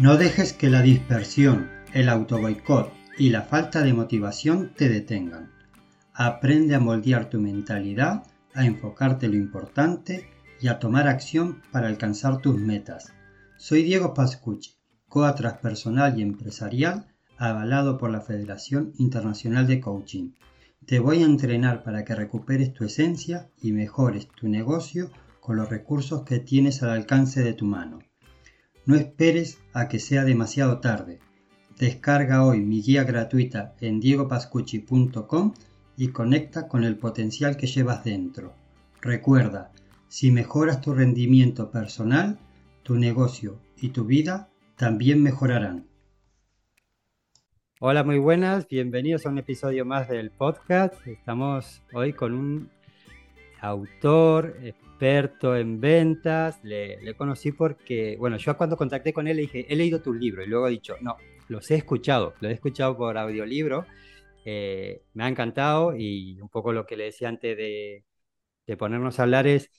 No dejes que la dispersión, el autoboicot y la falta de motivación te detengan. Aprende a moldear tu mentalidad, a enfocarte en lo importante y a tomar acción para alcanzar tus metas. Soy Diego Pascucci, coach personal y empresarial avalado por la Federación Internacional de Coaching. Te voy a entrenar para que recuperes tu esencia y mejores tu negocio con los recursos que tienes al alcance de tu mano. No esperes a que sea demasiado tarde. Descarga hoy mi guía gratuita en diegopascucci.com y conecta con el potencial que llevas dentro. Recuerda, si mejoras tu rendimiento personal, tu negocio y tu vida también mejorarán. Hola, muy buenas, bienvenidos a un episodio más del podcast. Estamos hoy con un autor, experto en ventas. Le, conocí porque, bueno, yo cuando contacté con él le dije, he leído tu libro y luego he dicho, no, los he escuchado, lo he escuchado por audiolibro. Eh, me ha encantado y un poco lo que le decía antes de, de ponernos a hablar es,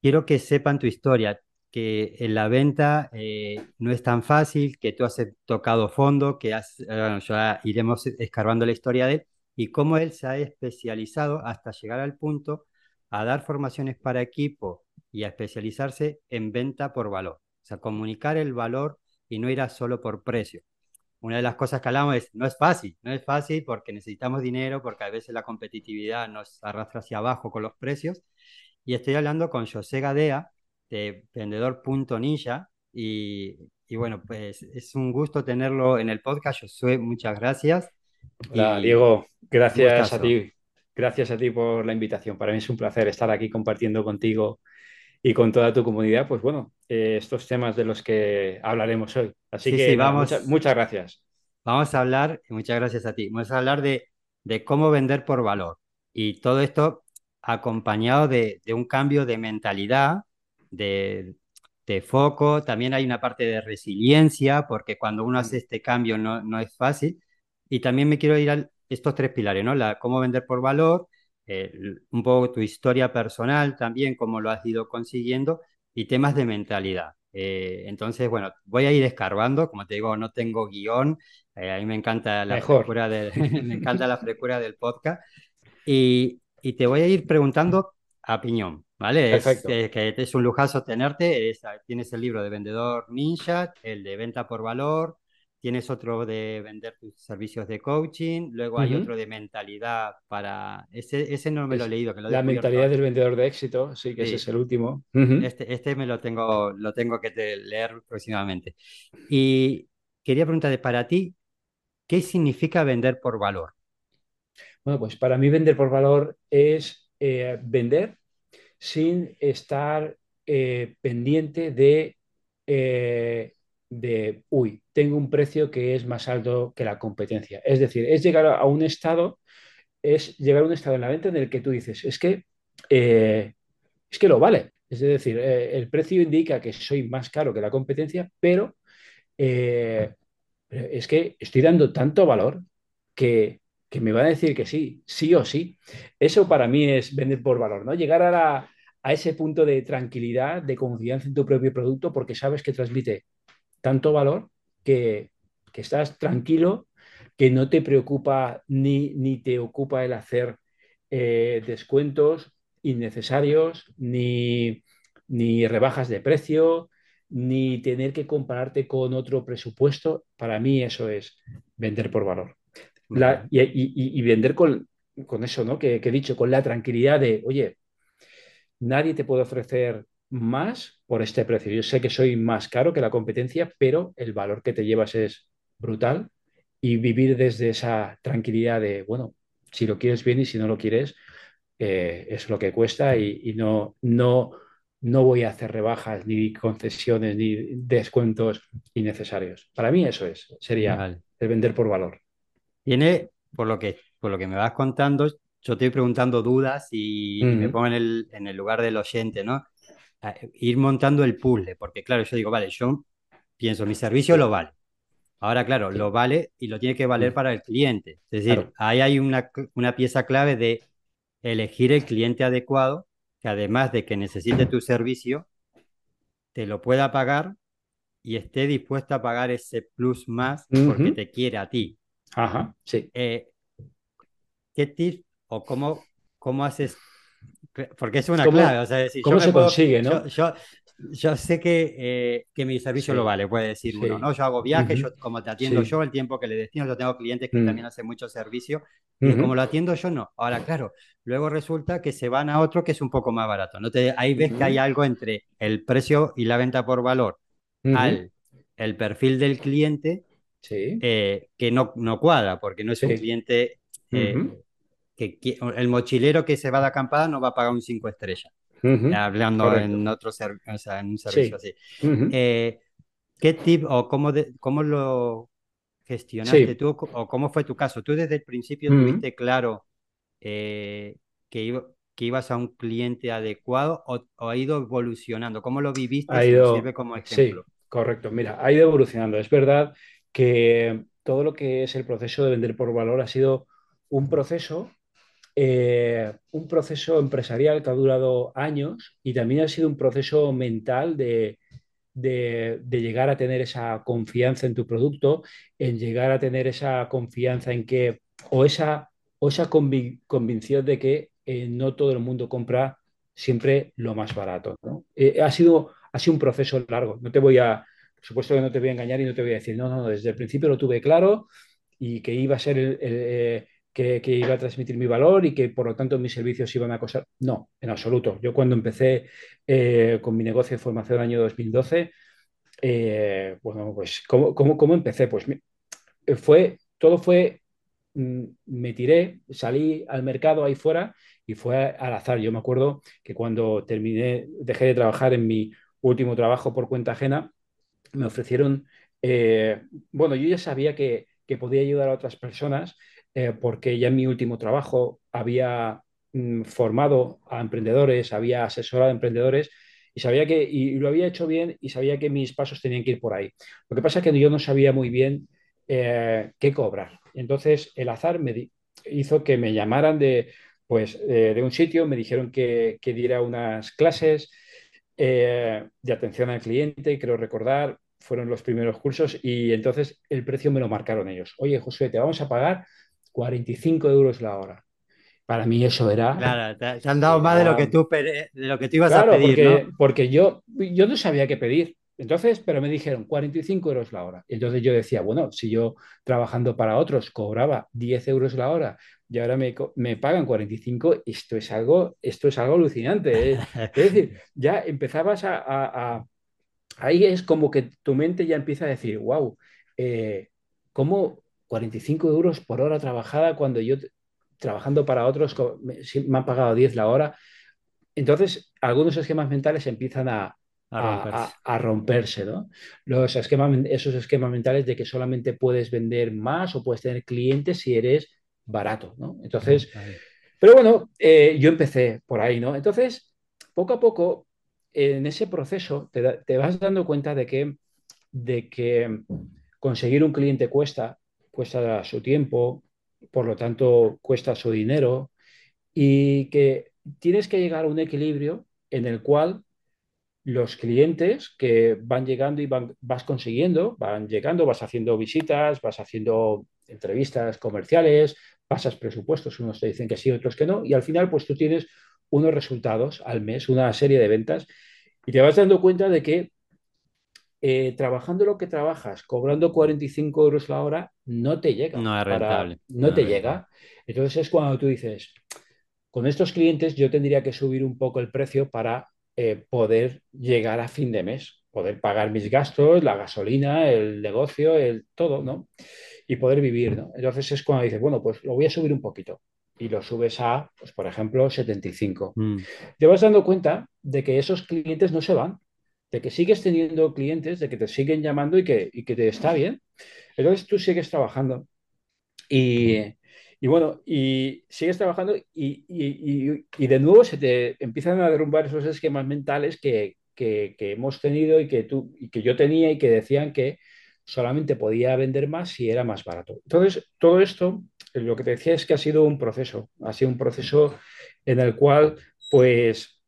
quiero que sepan tu historia que en la venta eh, no es tan fácil, que tú has tocado fondo, que has, bueno, ya iremos escarbando la historia de él y cómo él se ha especializado hasta llegar al punto a dar formaciones para equipo y a especializarse en venta por valor. O sea, comunicar el valor y no ir a solo por precio. Una de las cosas que hablamos es, no es fácil, no es fácil porque necesitamos dinero, porque a veces la competitividad nos arrastra hacia abajo con los precios. Y estoy hablando con José Gadea, de vendedor.ninja. Y, y bueno, pues es un gusto tenerlo en el podcast. Josué, muchas gracias. Hola, Diego, gracias a ti. Gracias a ti por la invitación. Para mí es un placer estar aquí compartiendo contigo y con toda tu comunidad, pues bueno, eh, estos temas de los que hablaremos hoy. Así que vamos, muchas gracias. Vamos a hablar, y muchas gracias a ti, vamos a hablar de, de cómo vender por valor. Y todo esto acompañado de, de un cambio de mentalidad de, foco, también hay una parte de resiliencia, porque cuando uno hace este cambio no, es fácil. Y también me quiero ir a estos tres pilares, ¿no? La, cómo vender por valor, un poco tu historia personal también, cómo lo has ido consiguiendo, y temas de mentalidad. Eh, entonces, bueno, voy a ir escarbando, como te digo, no tengo guion, eh, a mí me encanta la frescura del, me encanta la frescura del podcast, y, y te voy a ir preguntando a piñón. ¿Vale? Es, que es un lujazo tenerte. tienes el libro de vendedor ninja, el de venta por valor, tienes otro de vender tus servicios de coaching, luego hay otro de mentalidad para... Ese, ese no me lo he leído. la mentalidad del vendedor de éxito, sí, que ese es el último. este, este me lo tengo, lo tengo que leer próximamente. Y quería preguntarte, para ti, ¿qué significa vender por valor? Bueno, pues para mí vender por valor es eh, vender sin estar eh, pendiente de, eh, de, uy, tengo un precio que es más alto que la competencia. Es decir, es llegar a un estado, es llegar a un estado en la venta en el que tú dices, es que, eh, es que lo vale. Es decir, el precio indica que soy más caro que la competencia, pero es que estoy dando tanto valor que, que me va a decir que sí, sí o sí. Eso para mí es vender por valor, ¿no? Llegar a la, a ese punto de tranquilidad, de confianza en tu propio producto, porque sabes que transmite tanto valor que, estás tranquilo, que no te preocupa ni, ni te ocupa el hacer eh, descuentos innecesarios, ni, ni rebajas de precio, ni tener que compararte con otro presupuesto. Para mí eso es vender por valor. y, vender con, con eso, ¿no? Que, que, he dicho, con la tranquilidad de, oye, nadie te puede ofrecer más por este precio. Yo sé que soy más caro que la competencia, pero el valor que te llevas es brutal y vivir desde esa tranquilidad de, bueno, si lo quieres bien y si no lo quieres, eh, es lo que cuesta y, no, no, no voy a hacer rebajas ni concesiones ni descuentos innecesarios. Para mí eso es, sería el vender por valor. Tiene, por lo que, por lo que me vas contando, yo estoy preguntando dudas y, me pongo en el, en el, lugar del oyente, ¿no? Ir montando el puzzle, porque claro, yo digo, vale, yo pienso, mi servicio lo vale. Ahora, claro, lo vale y lo tiene que valer para el cliente. Es decir, ahí hay una, una pieza clave de elegir el cliente adecuado, que además de que necesite tu servicio, te lo pueda pagar y esté dispuesta a pagar ese plus más porque te quiere a ti. Ajá, sí. Eh, ¿Qué tips o cómo, cómo haces? Porque es una clave, o sea, decir, ¿cómo se consigue, no? Yo, sé que, eh, que mi servicio lo vale, puede decir uno, ¿no? Yo hago viajes, yo, como te atiendo yo, el tiempo que le destino, yo tengo clientes que mm. también hacen mucho servicio, y como lo atiendo yo, no. Ahora, claro, luego resulta que se van a otro que es un poco más barato, ¿no? Te, ahí ves que hay algo entre el precio y la venta por valor al el perfil del cliente eh, que no, no cuadra, porque no es un cliente eh, que, el mochilero que se va de acampada no va a pagar un 5 estrellas. Hablando en otro o sea, en un servicio así. Eh, ¿Qué tip o cómo, cómo lo gestionaste tú o cómo fue tu caso? ¿Tú desde el principio tuviste claro que, que ibas a un cliente adecuado o, ha ido evolucionando? ¿Cómo lo viviste? Ha ido, sirve como ejemplo. Sí, correcto. Mira, ha ido evolucionando. Es verdad que todo lo que es el proceso de vender por valor ha sido un proceso, eh, un proceso empresarial que ha durado años y también ha sido un proceso mental de, llegar a tener esa confianza en tu producto, en llegar a tener esa confianza en que, o esa, o esa convicción de que eh, no todo el mundo compra siempre lo más barato. Eh, ha, sido, ha sido un proceso largo. No te voy a, por supuesto que no te voy a engañar y no te voy a decir, no, no, desde el principio lo tuve claro y que iba a ser el, que, iba a transmitir mi valor y que por lo tanto mis servicios iban a costar. No, en absoluto. Yo cuando empecé eh, con mi negocio de formación en el año 2012, eh, bueno, pues ¿cómo, cómo, empecé? Pues fue, todo fue, mm, me tiré, salí al mercado ahí fuera y fue al azar. Yo me acuerdo que cuando terminé, dejé de trabajar en mi último trabajo por cuenta ajena, me ofrecieron, eh, bueno, yo ya sabía que, que podía ayudar a otras personas eh, porque ya en mi último trabajo había mm, formado a emprendedores, había asesorado a emprendedores y sabía que y lo había hecho bien y sabía que mis pasos tenían que ir por ahí. Lo que pasa es que yo no sabía muy bien eh, qué cobrar. Entonces el azar me hizo que me llamaran de, pues, eh, de un sitio, me dijeron que, que diera unas clases de atención al cliente, creo recordar, fueron los primeros cursos y entonces el precio me lo marcaron ellos. Oye, José, te vamos a pagar 45 euros la hora. Para mí eso era... Claro, te, han dado más de lo que tú, de lo que tú ibas a pedir, porque, porque yo, yo no sabía qué pedir. Entonces, pero me dijeron 45 euros la hora. Entonces yo decía, bueno, si yo trabajando para otros cobraba 10 euros la hora y ahora me, me pagan 45, esto es algo, esto es algo alucinante. ¿eh? Es decir, ya empezabas a, Ahí es como que tu mente ya empieza a decir, wow, eh, ¿cómo, 45 euros por hora trabajada cuando yo trabajando para otros me, han pagado 10 la hora. Entonces, algunos esquemas mentales empiezan a, a, romperse. ¿no? Los esquemas, esos esquemas mentales de que solamente puedes vender más o puedes tener clientes si eres barato. ¿no? Entonces, pero bueno, eh, yo empecé por ahí. ¿no? Entonces, poco a poco, en ese proceso, te, te vas dando cuenta de que, de que conseguir un cliente cuesta, cuesta su tiempo, por lo tanto cuesta su dinero y que tienes que llegar a un equilibrio en el cual los clientes que van llegando y van, vas consiguiendo, van llegando, vas haciendo visitas, vas haciendo entrevistas comerciales, pasas presupuestos, unos te dicen que sí, otros que no, y al final pues tú tienes unos resultados al mes, una serie de ventas, y te vas dando cuenta de que eh, trabajando lo que trabajas, cobrando 45 euros la hora, no te llega. No es rentable. no, te llega. Entonces es cuando tú dices, con estos clientes yo tendría que subir un poco el precio para eh, poder llegar a fin de mes, poder pagar mis gastos, la gasolina, el negocio, el todo, ¿no? Y poder vivir, ¿no? Entonces es cuando dices, bueno, pues lo voy a subir un poquito y lo subes a, pues por ejemplo, 75. Mm. Te vas dando cuenta de que esos clientes no se van, de que sigues teniendo clientes, de que te siguen llamando y que, y que te está bien. Entonces tú sigues trabajando. Y, y bueno, y sigues trabajando y, y, de nuevo se te empiezan a derrumbar esos esquemas mentales que, que, que, hemos tenido y que, tú, y que yo tenía y que decían que solamente podía vender más si era más barato. Entonces, todo esto, lo que te decía es que ha sido un proceso, ha sido un proceso en el cual, pues,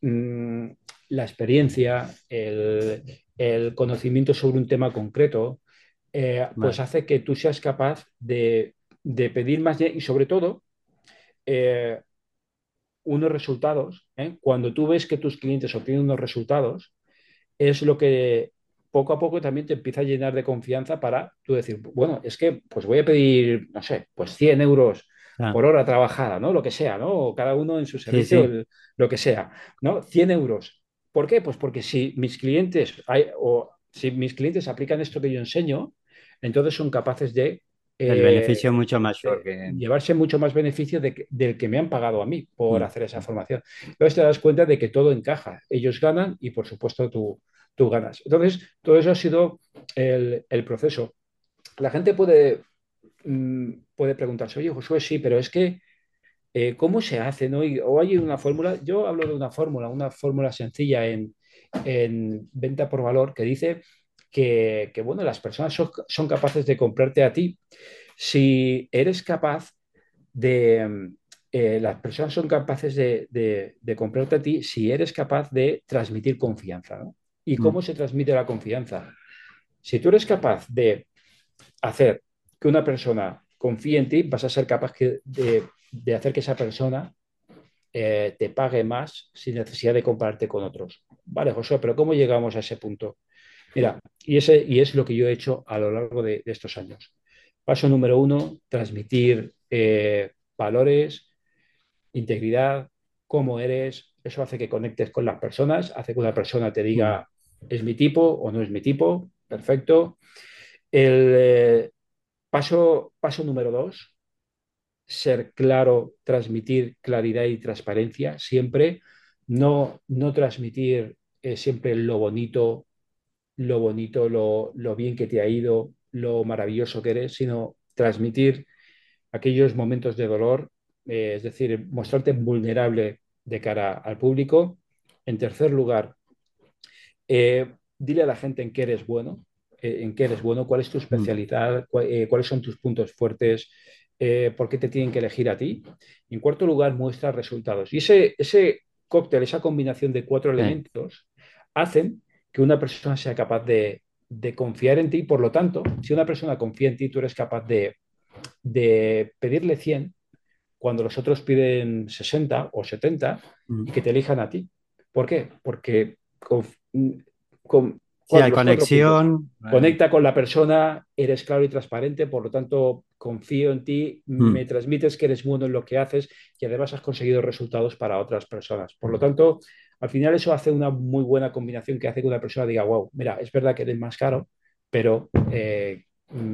mm, la experiencia, el, el conocimiento sobre un tema concreto, eh, pues hace que tú seas capaz de, pedir más y sobre todo eh, unos resultados. ¿eh? Cuando tú ves que tus clientes obtienen unos resultados, es lo que poco a poco también te empieza a llenar de confianza para tú decir, bueno, es que pues voy a pedir, no sé, pues 100 euros ah. por hora trabajada, ¿no? Lo que sea, ¿no? cada uno en su servicio, lo que sea, ¿no? 100 euros. ¿Por qué? Pues porque si mis clientes hay, o si mis clientes aplican esto que yo enseño, entonces son capaces de... el beneficio eh, mucho mayor. Que... Llevarse mucho más beneficio del que me han pagado a mí por mm. hacer esa formación. Entonces te das cuenta de que todo encaja. Ellos ganan y por supuesto tú, tú ganas. Entonces, todo eso ha sido el, proceso. La gente puede, mm, puede preguntarse, oye, Josué, sí, pero es que, eh, ¿cómo se hace? ¿no? o hay una fórmula, yo hablo de una fórmula, una fórmula sencilla en, venta por valor que dice que, bueno, las personas son, capaces de comprarte a ti si eres capaz de... Eh, las personas son capaces de, de, comprarte a ti si eres capaz de transmitir confianza. ¿no? ¿Y mm. cómo se transmite la confianza? Si tú eres capaz de hacer que una persona confíe en ti, vas a ser capaz de, hacer que esa persona eh, te pague más sin necesidad de compararte con otros. Vale, José, pero ¿cómo llegamos a ese punto? Mira, y, ese, y es lo que yo he hecho a lo largo de, estos años. Paso número uno, transmitir eh, valores, integridad, cómo eres. Eso hace que conectes con las personas, hace que una persona te diga, ¿Es mi tipo o no es mi tipo? Perfecto. El eh, paso, paso número dos, ser claro, transmitir claridad y transparencia siempre, no, no transmitir eh, siempre lo bonito, lo bonito, lo, bien que te ha ido, lo maravilloso que eres, sino transmitir aquellos momentos de dolor, eh, es decir, mostrarte vulnerable de cara al público. En tercer lugar, eh, dile a la gente en qué eres bueno, eh, en qué eres bueno, cuál es tu mm. especialidad, cuáles son tus puntos fuertes, por qué te tienen que elegir a ti. Y en cuarto lugar, muestra resultados. Y ese, ese cóctel, esa combinación de cuatro elementos, hacen que una persona sea capaz de, confiar en ti. Por lo tanto, si una persona confía en ti, tú eres capaz de, de pedirle 100 cuando los otros piden 60 o 70 mm. y que te elijan a ti. ¿Por qué? Porque con, hay conexión. Conecta con la persona, eres claro y transparente, por lo tanto confío en ti, hmm. me transmites que eres bueno en lo que haces y además has conseguido resultados para otras personas. Por lo tanto, al final eso hace una muy buena combinación que hace que una persona diga, wow, mira, es verdad que eres más caro, pero, eh,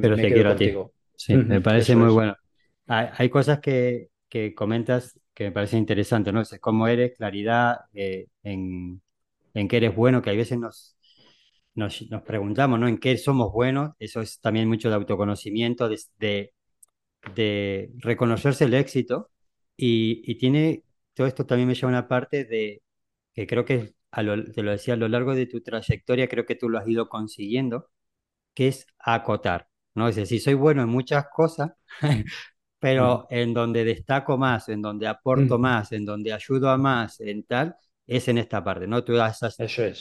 pero te quiero contigo. a ti. Sí, me parece muy bueno. Hay, cosas que, comentas que me parecen interesantes, ¿no? Es cómo eres, claridad eh, en en qué eres bueno, que a veces nos, nos, preguntamos, ¿no? En qué somos buenos, eso es también mucho de autoconocimiento, de, de, reconocerse el éxito y, tiene, todo esto también me lleva a una parte de, que creo que a te lo decía, a lo largo de tu trayectoria, creo que tú lo has ido consiguiendo, que es acotar, ¿no? Es decir, soy bueno en muchas cosas, pero mm. en donde destaco más, en donde aporto mm. más, en donde ayudo a más, en tal, es en esta parte, ¿no? Tú Eso es.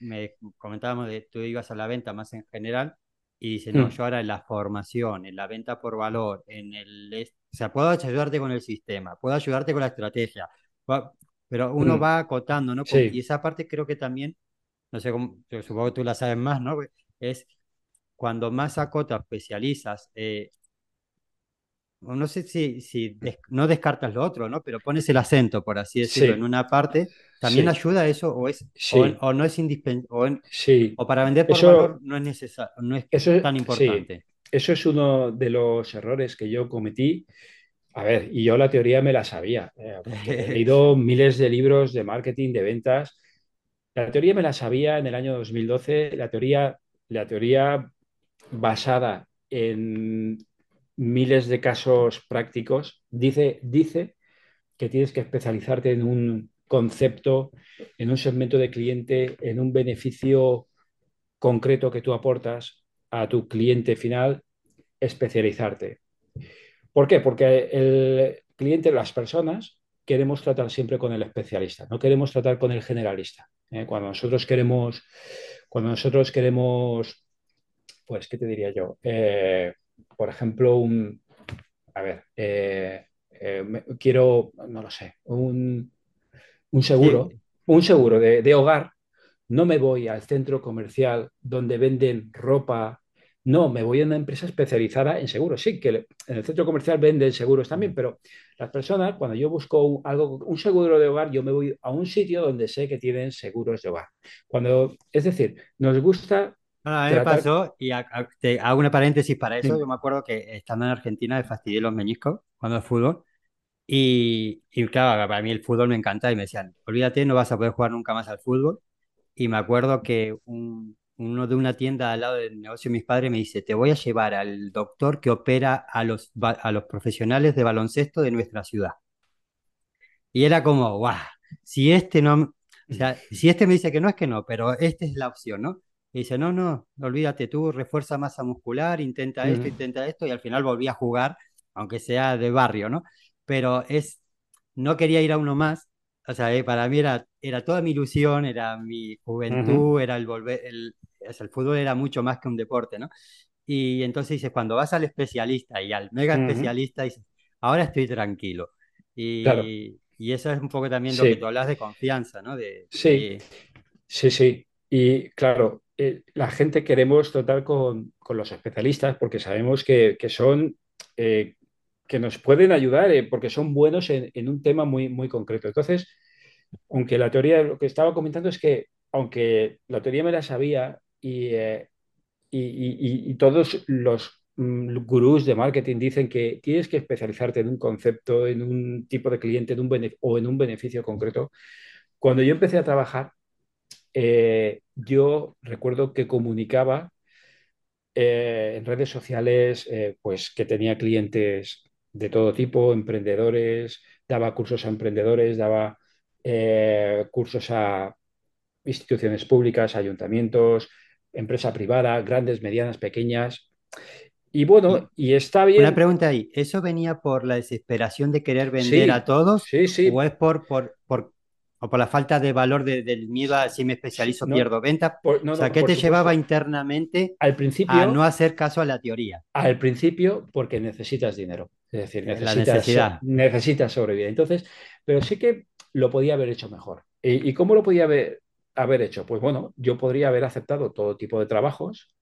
me comentábamos de tú ibas a la venta más en general y dices, no, mm. yo ahora en la formación, en la venta por valor, en el... O sea, puedo ayudarte con el sistema, puedo ayudarte con la estrategia, pero uno mm. va acotando, ¿no? Y esa parte creo que también, no sé cómo, supongo que tú la sabes más, ¿no? Es cuando más acotas, especializas, eh, no sé si, si no descartas lo otro, ¿no? Pero pones el acento, por así decirlo, en una parte, ¿también ayuda eso o, es, o, no es indispensable? O, para vender por valor no es necesario, no es eso, tan importante. Eso es uno de los errores que yo cometí. A ver, y yo la teoría me la sabía. Eh, he leído miles de libros de marketing, de ventas. La teoría me la sabía en el año 2012. La teoría, la teoría basada en miles de casos prácticos, dice, dice que tienes que especializarte en un concepto, en un segmento de cliente, en un beneficio concreto que tú aportas a tu cliente final, especializarte. ¿Por qué? Porque el cliente, las personas, queremos tratar siempre con el especialista, no queremos tratar con el generalista. ¿eh? Cuando nosotros queremos, cuando nosotros queremos, pues, ¿qué te diría yo? Eh, por ejemplo, un, a ver, eh, quiero, no lo sé, un, seguro, un seguro de hogar, no me voy al centro comercial donde venden ropa no, me voy a una empresa especializada en seguros. Sí, que en el centro comercial venden seguros también, pero las personas, cuando yo busco un, algo, un seguro de hogar, yo me voy a un sitio donde sé que tienen seguros de hogar. Cuando, es decir, nos gusta a mí me pasó, y te hago una paréntesis para eso, yo me acuerdo que estando en Argentina me fastidié los meñiscos cuando el fútbol, y, y, claro, para mí el fútbol me encanta, y me decían, olvídate, no vas a poder jugar nunca más al fútbol, y me acuerdo que un, uno de una tienda al lado del negocio de mis padres me dice, te voy a llevar al doctor que opera a los, a los profesionales de baloncesto de nuestra ciudad. Y era como, guau, si este no, o sea, si este me dice que no es que no, pero esta es la opción, ¿no? Y dice, no, no, olvídate tú, refuerza masa muscular, intenta esto, intenta esto, y al final volví a jugar, aunque sea de barrio, ¿no? Pero es, no quería ir a uno más, o sea, eh, para mí era, era toda mi ilusión, era mi juventud, era el volver, el, el fútbol era mucho más que un deporte, ¿no? Y entonces dices, cuando vas al especialista y al mega especialista, dices, ahora estoy tranquilo. Y, y eso es un poco también lo que tú hablas de confianza, ¿no? De, sí, sí, sí. Y claro, eh, la gente queremos tratar con, los especialistas porque sabemos que, que son, eh, que nos pueden ayudar eh, porque son buenos en, un tema muy, muy concreto. Entonces, aunque la teoría, lo que estaba comentando es que, aunque la teoría me la sabía, eh, y, y, todos los mm, gurús de marketing dicen que tienes que especializarte en un concepto, en un tipo de cliente en un o en un beneficio concreto. Cuando yo empecé a trabajar, eh, yo recuerdo que comunicaba eh, en redes sociales pues que tenía clientes de todo tipo, emprendedores, daba cursos a emprendedores, daba cursos a instituciones públicas, ayuntamientos, empresa privada, grandes, medianas, pequeñas. Y bueno, y está bien. Una pregunta ahí, ¿eso venía por la desesperación de querer vender a todos? Sí, sí. ¿O es por, por, por, o por la falta de valor del miedo a si me especializo, pierdo venta? o sea, ¿qué te llevaba internamente al principio, a no hacer caso a la teoría? Al principio, porque necesitas dinero. Es decir, necesitas, necesitas sobrevivir. Entonces, pero sí que lo podía haber hecho mejor. ¿Y, y cómo lo podía haber, haber hecho? Pues bueno, yo podría haber aceptado todo tipo de trabajos,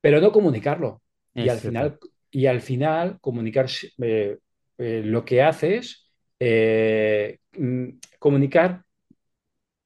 pero no comunicarlo. y al, final, y al final, comunicar eh, eh, lo que haces, eh, mm, comunicar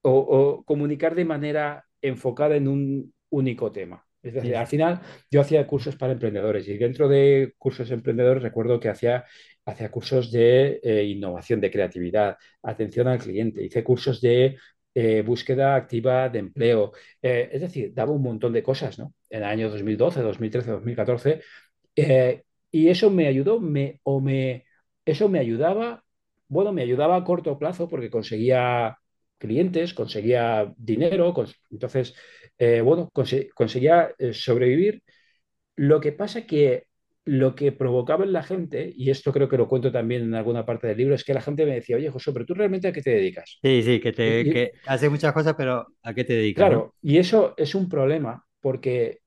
o, comunicar de manera enfocada en un único tema. Es decir, al final yo hacía cursos para emprendedores y dentro de cursos emprendedores recuerdo que hacía, hacía cursos de innovación, de creatividad, atención al cliente, hice cursos de eh, búsqueda activa de empleo. Eh, es decir, daba un montón de cosas, ¿no? En el año 2012, 2013, 2014. y eso me ayudó, me, o me, eso me ayudaba, bueno, me ayudaba a corto plazo porque conseguía clientes, conseguía dinero, entonces, eh, bueno, conseguía sobrevivir. Lo que pasa que lo que provocaba en la gente, y esto creo que lo cuento también en alguna parte del libro, es que la gente me decía, oye, José, pero tú realmente a qué te dedicas? Sí, sí, que, te, que hace muchas cosas, pero ¿a qué te dedicas? Claro, y eso es un problema porque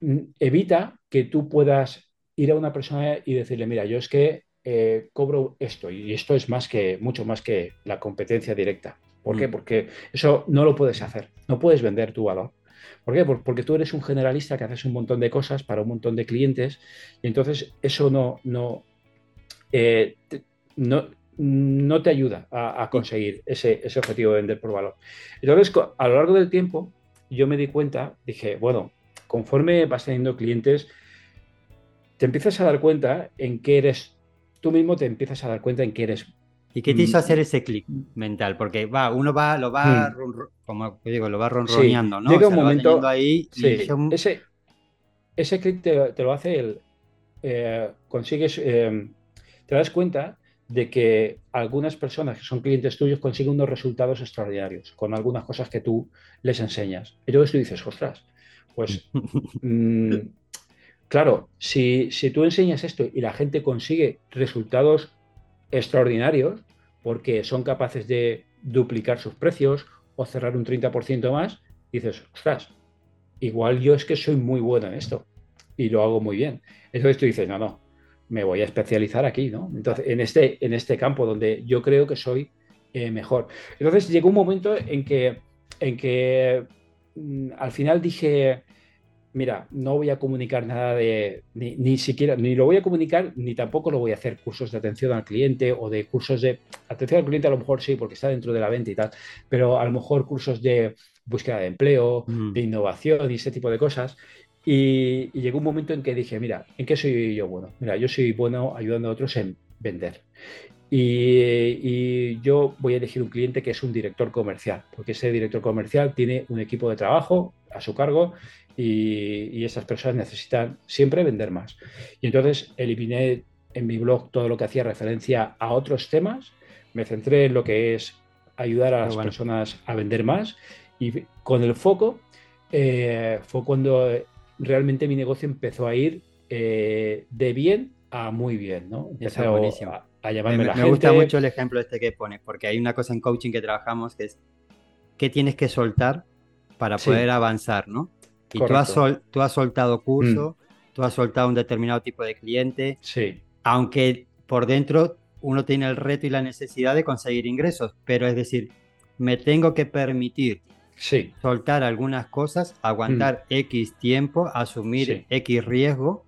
mm, evita que tú puedas ir a una persona y decirle, mira, yo es que eh, cobro esto, y esto es más que, mucho más que la competencia directa. ¿Por qué? Mm. Porque eso no lo puedes hacer, no puedes vender tu valor. ¿Por qué? Porque tú eres un generalista que haces un montón de cosas para un montón de clientes y entonces eso no, no, eh, te, no, no te ayuda a, conseguir ese, objetivo de vender por valor. Entonces, a lo largo del tiempo, yo me di cuenta, dije, bueno, conforme vas teniendo clientes, te empiezas a dar cuenta en qué eres, tú mismo te empiezas a dar cuenta en qué eres ¿Y qué te hizo mm. hacer ese clic mental? Porque va, uno va, lo va, mm. como digo, lo va ronroneando, ¿no? Llega un momento ahí ese, ese clic te, lo hace el, eh, consigues, eh, te das cuenta de que algunas personas que son clientes tuyos consiguen unos resultados extraordinarios con algunas cosas que tú les enseñas. Y entonces tú dices, ostras, pues mm, claro, si, si tú enseñas esto y la gente consigue resultados extraordinarios, porque son capaces de duplicar sus precios o cerrar un 30% más, dices, ostras, igual yo es que soy muy bueno en esto y lo hago muy bien. Entonces tú dices, no, no, me voy a especializar aquí, ¿no? Entonces, en este, en este campo donde yo creo que soy eh, mejor. Entonces llegó un momento en que, en que mm, al final dije, mira, no voy a comunicar nada de, ni, siquiera, ni lo voy a comunicar, ni tampoco lo voy a hacer cursos de atención al cliente o de cursos de atención al cliente, a lo mejor sí, porque está dentro de la venta y tal, pero a lo mejor cursos de búsqueda de empleo, mm. de innovación y ese tipo de cosas. Y, llegó un momento en que dije, mira, ¿en qué soy yo bueno? Mira, yo soy bueno ayudando a otros en vender. Y, yo voy a elegir un cliente que es un director comercial, porque ese director comercial tiene un equipo de trabajo a su cargo y, esas personas necesitan siempre vender más. Y entonces eliminé en mi blog todo lo que hacía referencia a otros temas, me centré en lo que es ayudar a las personas a vender más y con el foco eh, fue cuando realmente mi negocio empezó a ir eh, de bien a muy bien, ¿no? A, llamarme me, me gusta mucho el ejemplo este que pones, porque hay una cosa en coaching que trabajamos que es qué tienes que soltar para poder avanzar, ¿no? Y tú has, tú has, soltado curso, mm. tú has soltado un determinado tipo de cliente, sí. aunque por dentro uno tiene el reto y la necesidad de conseguir ingresos, pero es decir, me tengo que permitir sí. soltar algunas cosas, aguantar mm. X tiempo, asumir X riesgo,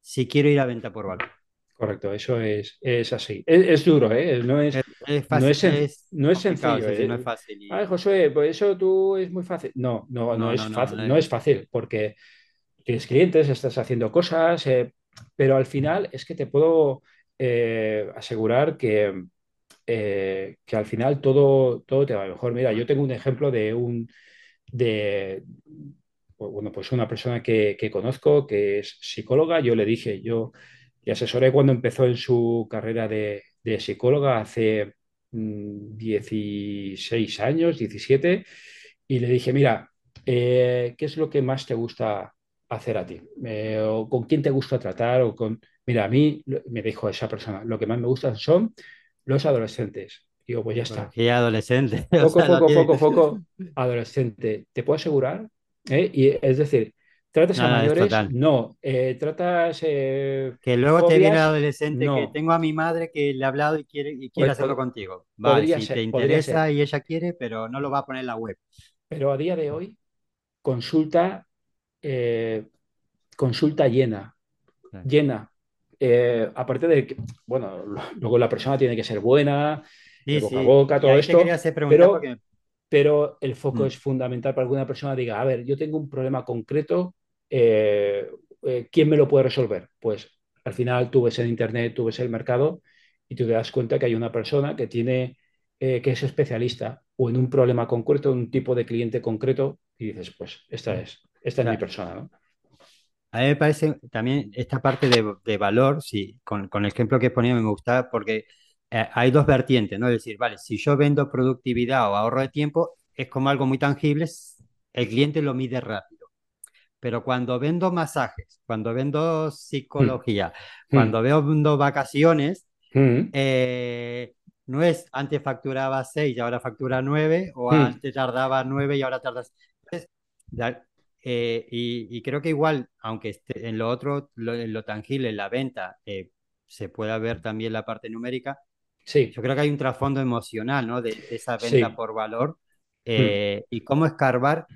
si quiero ir a venta por valor. Correcto, eso es, es así. Es, duro, ¿eh? No es, fácil, no es, no es sencillo. ¿eh? no es fácil. Ay, Josué, pues eso tú es muy fácil. No, no, no, es fácil. No, es fácil porque tienes clientes, estás haciendo cosas, eh, pero al final es que te puedo eh, asegurar que, que al final todo, todo te va mejor. Mira, yo tengo un ejemplo de un de bueno, pues una persona que, que conozco que es psicóloga. Yo le dije, yo y asesoré cuando empezó en su carrera de, psicóloga hace 16 mm, años, 17, y le dije, mira, eh, ¿qué es lo que más te gusta hacer a ti? Eh, o ¿Con quién te gusta tratar? O con... Mira, a mí, me dijo esa persona, lo que más me gustan son los adolescentes. Digo, pues ya está. ¿Qué adolescente? Poco, poco, poco, poco, adolescente. Te puedo asegurar, ¿eh? y es decir, ¿Tratas a mayores? No. Eh, ¿Tratas. Eh, que luego te viene el adolescente que tengo a mi madre que le ha hablado y quiere, y quiere pues hacerlo contigo. Vale, si te interesa y ella quiere, pero no lo va a poner en la web. Pero a día de hoy, consulta, eh, consulta llena. Llena. aparte de que, bueno, luego la persona tiene que ser buena, boca a boca, todo esto. Pero, pero el foco mm. es fundamental para que una persona diga, a ver, yo tengo un problema concreto eh, eh, ¿quién me lo puede resolver? Pues al final tú ves en Internet, tú ves el mercado y tú te das cuenta que hay una persona que tiene, eh, que es especialista o en un problema concreto, un tipo de cliente concreto y dices, pues esta es, esta es mi persona, ¿no? A mí me parece también esta parte de, valor, sí, con, el ejemplo que ponía me gusta porque hay dos vertientes, ¿no? Es decir, vale, si yo vendo productividad o ahorro de tiempo, es como algo muy tangible, el cliente lo mide rápido. Pero cuando vendo masajes, cuando vendo psicología, mm. cuando vendo vacaciones, mm. eh, no es antes facturaba 6 y ahora factura 9, o mm. antes tardaba 9 y ahora tardas. Eh, y, creo que igual, aunque esté en lo otro, en lo tangible, en la venta, eh, se pueda ver también la parte numérica. Sí. Yo creo que hay un trasfondo emocional, ¿no? De, esa venta por valor. Y cómo escarbar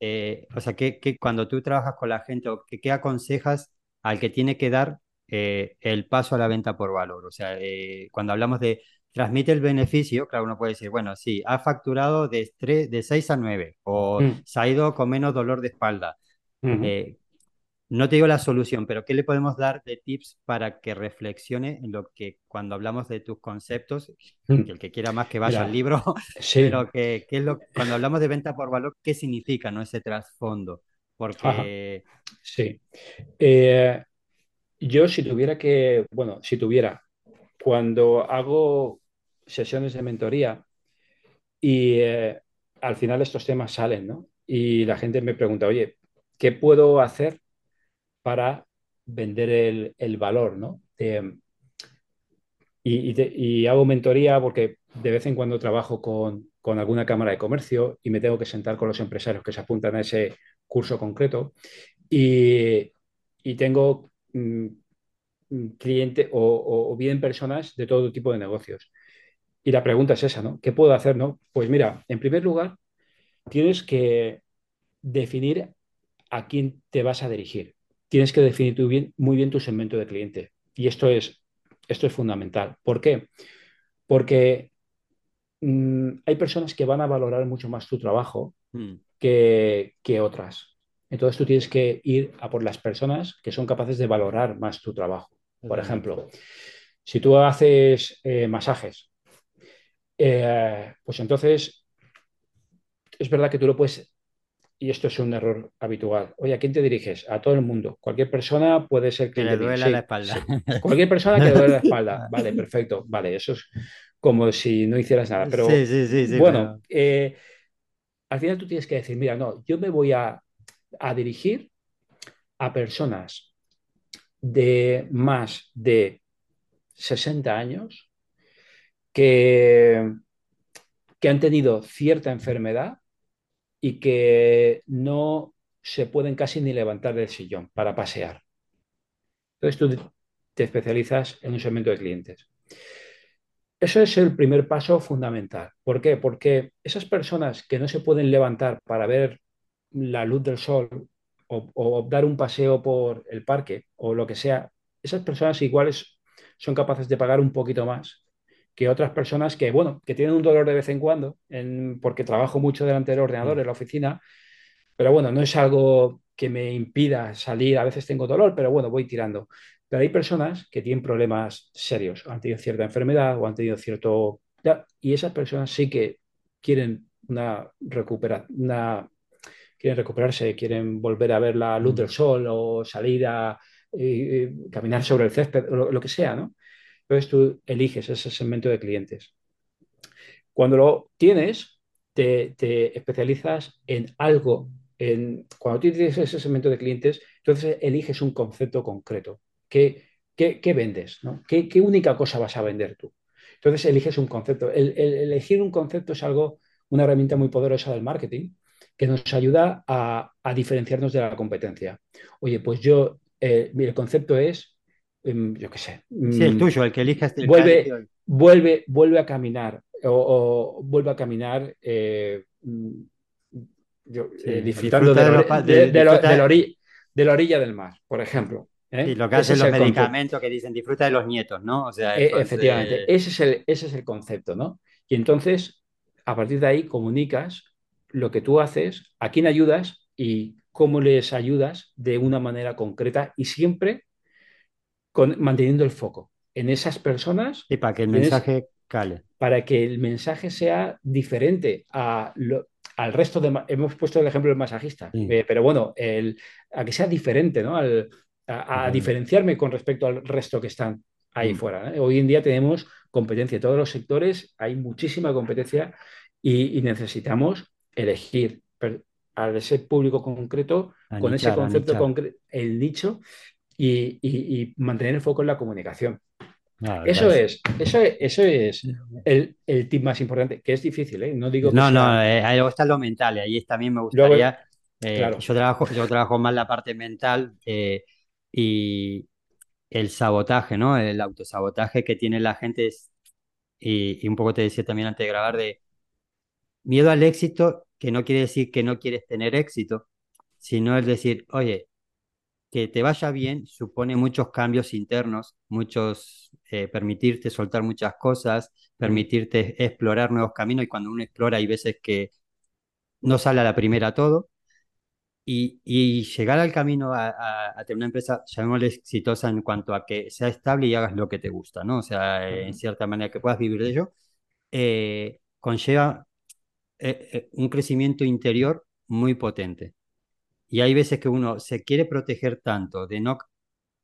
eh, o sea, que, cuando tú trabajas con la gente, ¿qué, aconsejas al que tiene que dar eh, el paso a la venta por valor? O sea, eh, cuando hablamos de transmite el beneficio, claro, uno puede decir, bueno, sí, ha facturado de, de 6 a 9 o mm. se ha ido con menos dolor de espalda no te digo la solución, pero ¿qué le podemos dar de tips para que reflexione en lo que cuando hablamos de tus conceptos, mm. que el que quiera más que vaya al libro, pero que, es lo, cuando hablamos de venta por valor, ¿qué significa ¿no? ese trasfondo? Porque... Sí. Eh, yo si tuviera que, bueno, si tuviera, cuando hago sesiones de mentoría y eh, al final estos temas salen, ¿no? Y la gente me pregunta, oye, ¿qué puedo hacer para vender el, valor, ¿no? y hago mentoría porque de vez en cuando trabajo con, alguna cámara de comercio y me tengo que sentar con los empresarios que se apuntan a ese curso concreto y, y tengo mm, mm, clientes o, o, bien personas de todo tipo de negocios. Y la pregunta es esa, ¿no? ¿Qué puedo hacer, no? Pues mira, en primer lugar, tienes que definir a quién te vas a dirigir. Tienes que definir bien, muy bien tu segmento de cliente. Y esto es, esto es fundamental. ¿Por qué? Porque mm, hay personas que van a valorar mucho más tu trabajo hmm. que, que otras. Entonces tú tienes que ir a por las personas que son capaces de valorar más tu trabajo. Por ejemplo, si tú haces eh, masajes, eh, pues entonces es verdad que tú lo puedes, y esto es un error habitual. Oye, ¿a quién te diriges? A todo el mundo. Cualquier persona puede ser que, le duele la espalda. Cualquier persona que le duele la espalda. Vale, perfecto. Vale, eso es como si no hicieras nada. Pero sí, sí, sí, bueno, eh, al final tú tienes que decir, mira, no, yo me voy a a dirigir a personas de más de 60 años que, que han tenido cierta enfermedad y que no se pueden casi ni levantar del sillón para pasear. Entonces tú te especializas en un segmento de clientes. Eso es el primer paso fundamental. ¿Por qué? Porque esas personas que no se pueden levantar para ver la luz del sol o, dar un paseo por el parque o lo que sea, esas personas iguales son capaces de pagar un poquito más que otras personas que, bueno, que tienen un dolor de vez en cuando, porque trabajo mucho delante del ordenador mm. en la oficina, pero bueno, no es algo que me impida salir, a veces tengo dolor, pero bueno, voy tirando. Pero hay personas que tienen problemas serios, han tenido cierta enfermedad o han tenido cierto... Y esas personas sí que quieren una quieren recuperarse, quieren volver a ver la luz del sol o salir a eh, caminar sobre el césped, lo, lo, que sea, ¿no? Entonces tú eliges ese segmento de clientes. Cuando lo tienes, te, especializas en algo. Cuando tienes ese segmento de clientes, entonces eliges un concepto concreto. ¿Qué, qué, vendes? ¿Qué, ¿Qué, única cosa vas a vender tú? Entonces eliges un concepto. el, elegir un concepto es algo, una herramienta muy poderosa del marketing, que nos ayuda a, diferenciarnos de la competencia. Oye, pues yo, eh, el concepto es, yo qué sé. Sí, el mm, tuyo, el que elijas. vuelve, vuelve, vuelve a caminar o, vuelve a caminar eh, mm, disfrutando de, la orilla del mar, por ejemplo. ¿eh? lo que hacen los medicamentos que dicen disfruta de los nietos, ¿no? O sea, efectivamente, ese, es el, ese es el concepto, ¿no? Y entonces, a partir de ahí, comunicas lo que tú haces, a quién ayudas y cómo les ayudas de una manera concreta y siempre manteniendo el foco en esas personas. Y para que el mensaje cale. Para que el mensaje sea diferente a al resto de... Hemos puesto el ejemplo del masajista, eh, pero bueno, el, a que sea diferente, ¿no? a, diferenciarme con respecto al resto que están ahí mm. fuera. ¿eh? Hoy en día tenemos competencia en todos los sectores, hay muchísima competencia y necesitamos elegir a ese público concreto, con ese concepto concreto, el nicho, y, mantener el foco en la comunicación. Ah, eso, es, eso es, eso es el, el, tip más importante, que es difícil, ¿eh? No digo No, no, eh, ahí está lo mental, y ahí también me gustaría. Eh, yo, trabajo, yo trabajo más la parte mental y el sabotaje, ¿no? El autosabotaje que tiene la gente y, y, un poco te decía también antes de grabar, de miedo al éxito que no quiere decir que no quieres tener éxito, sino es decir, oye, que te vaya bien supone muchos cambios internos, muchos, eh, permitirte soltar muchas cosas, permitirte explorar nuevos caminos y cuando uno explora hay veces que no sale a la primera todo y, llegar al camino a, tener una empresa, llamémosle exitosa en cuanto a que sea estable y hagas lo que te gusta, ¿no? O sea, en cierta manera que puedas vivir de ello, eh, conlleva eh, eh, un crecimiento interior muy potente. Y hay veces que uno se quiere proteger tanto de no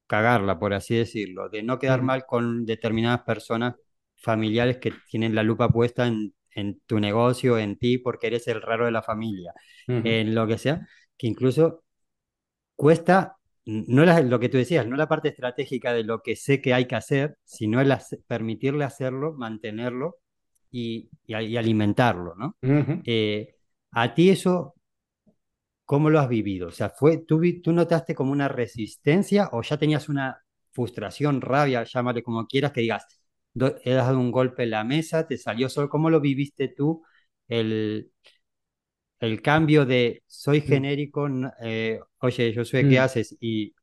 cagarla, por así decirlo, de no quedar mal con determinadas personas familiares que tienen la lupa puesta en, tu negocio, en ti, porque eres el raro de la familia, en lo que sea, que incluso cuesta no es lo que tú decías, no la parte estratégica de lo que sé que hay que hacer, sino el permitirle hacerlo, mantenerlo y, alimentarlo, ¿no? Eh, a ti eso, ¿cómo lo has vivido? O sea, fue, ¿tú, ¿tú notaste como una resistencia o ya tenías una frustración, rabia, llámale como quieras, que digas, he dado un golpe en la mesa, te salió solo, ¿cómo lo viviste tú? El, el cambio de soy mm. genérico, eh, oye, yo sé qué mm. haces y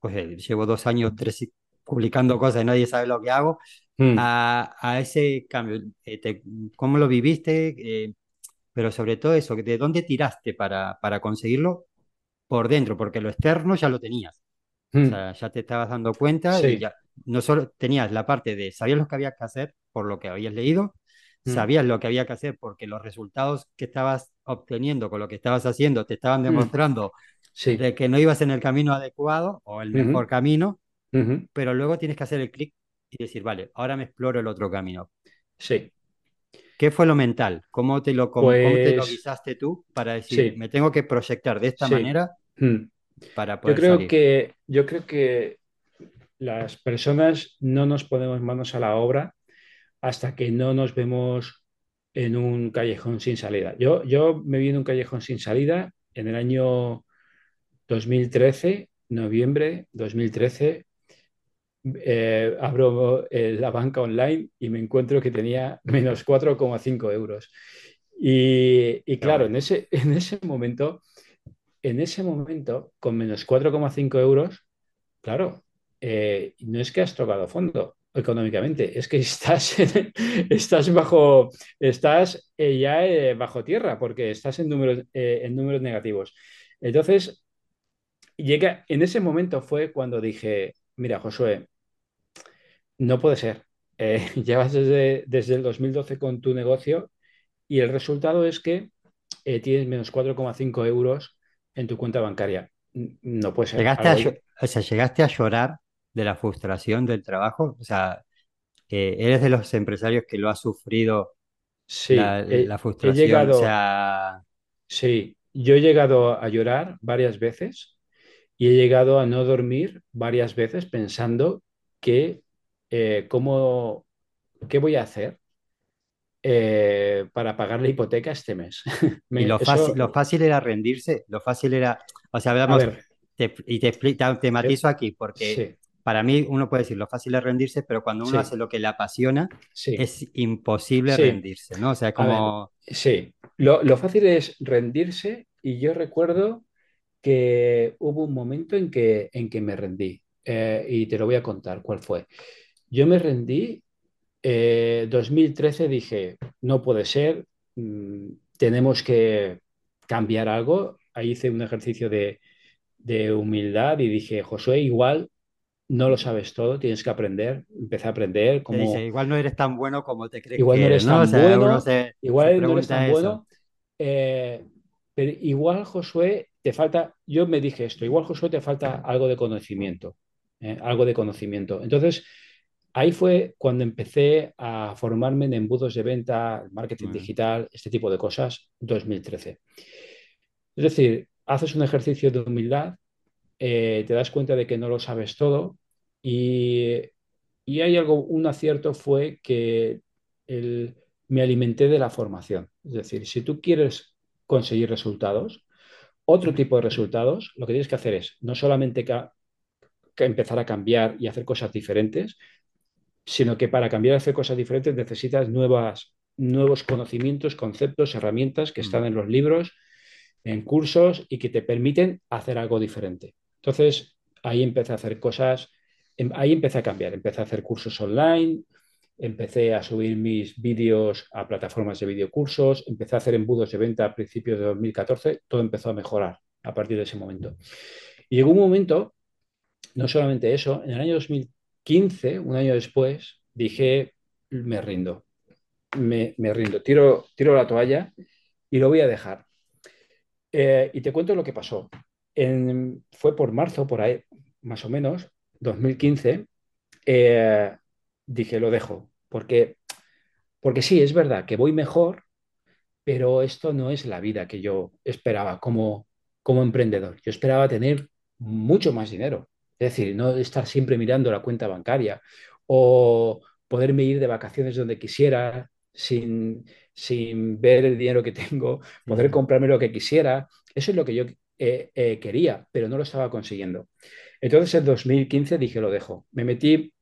oye, llevo dos años, tres publicando cosas y nadie sabe lo que hago, mm. a, ese cambio, eh, ¿cómo lo viviste? Eh, pero sobre todo eso, ¿de dónde tiraste para, para conseguirlo? Por dentro, porque lo externo ya lo tenías. O sea, ya te estabas dando cuenta y ya no solo tenías la parte de sabías lo que había que hacer por lo que habías leído, Mm. sabías lo que había que hacer porque los resultados que estabas obteniendo con lo que estabas haciendo te estaban mm. demostrando de que no ibas en el camino adecuado o el mejor camino, pero luego tienes que hacer el clic y decir, vale, ahora me exploro el otro camino. Sí. ¿Qué fue lo mental? ¿Cómo te lo, cómo, te lo pues tú para decir, me tengo que proyectar de esta manera mm. para poder yo creo Que, yo creo que las personas no nos ponemos manos a la obra hasta que no nos vemos en un callejón sin salida. Yo, yo me vi en un callejón sin salida en el año 2013, noviembre 2013. Eh, abro eh, la banca online y me encuentro que tenía menos 4,5 euros. Y, claro, en ese, en ese momento, en ese momento, con menos 4,5 euros, claro, eh, no es que has tocado fondo, económicamente, es que estás, estás bajo, estás ya bajo tierra porque estás en números, en números negativos. Entonces, llega, en ese momento fue cuando dije, mira, Josué, no puede ser. llevas desde, desde el 2012 con tu negocio y el resultado es que tienes menos 4,5 euros en tu cuenta bancaria. No puede ser. Llegaste, o sea, llegaste a llorar de la frustración del trabajo? O sea, eh, ¿eres de los empresarios que lo ha sufrido sí, la, frustración? llegado, Sí, yo he llegado a llorar varias veces y he llegado a no dormir varias veces pensando que eh, cómo, qué voy a hacer eh, para pagar la hipoteca este mes. y lo, fácil, lo fácil era rendirse, lo fácil era, o sea, hablamos, y te, te, matizo aquí, porque para mí uno puede decir lo fácil es rendirse, pero cuando uno hace lo que le apasiona, es imposible rendirse, ¿no? O sea, como... sí, lo, fácil es rendirse y yo recuerdo que hubo un momento en que, en que me rendí eh, y te lo voy a contar cuál fue. Yo me rendí, eh, 2013 dije, no puede ser, mm, tenemos que cambiar algo. Ahí hice un ejercicio de, de humildad y dije, Josué, igual no lo sabes todo, tienes que aprender, empecé a aprender. Como... igual no eres tan bueno como te crees igual no eres tan bueno, igual no eres tan bueno, eh, pero igual Josué te falta, yo me dije esto, igual Josué te falta algo de conocimiento, eh, algo de conocimiento. Entonces, ahí fue cuando empecé a formarme en embudos de venta, marketing digital, este tipo de cosas, 2013. Es decir, haces un ejercicio de humildad, eh, te das cuenta de que no lo sabes todo y, hay algo, un acierto fue que me alimenté de la formación. Es decir, si tú quieres conseguir resultados, otro tipo de resultados, lo que tienes que hacer es no solamente empezar a cambiar y hacer cosas diferentes, sino que para cambiar y hacer cosas diferentes necesitas nuevas, nuevos conocimientos, conceptos, herramientas que están mm. en los libros, en cursos y que te permiten hacer algo diferente. Entonces, ahí empecé a hacer cosas Em, ahí empecé a cambiar, empecé a hacer cursos online, empecé a subir mis vídeos a plataformas de videocursos, empecé a hacer embudos de venta a principios de 2014, todo empezó a mejorar a partir de ese momento. Y llegó un momento, no solamente eso, en el año 2015, un año después, dije, me rindo, me, rindo, tiro, tiro la toalla y lo voy a dejar. Eh, y te cuento lo que pasó. fue por marzo, por ahí, más o menos, 2015, eh, dije, lo dejo, porque, porque sí, es verdad que voy mejor, pero esto no es la vida que yo esperaba como, como emprendedor. Yo esperaba tener mucho más dinero. Es decir, no estar siempre mirando la cuenta bancaria o poderme ir de vacaciones donde quisiera sin, sin ver el dinero que tengo, poder comprarme lo que quisiera. Eso es lo que yo eh, eh, quería, pero no lo estaba consiguiendo. Entonces en 2015 dije, lo dejo. Me metí,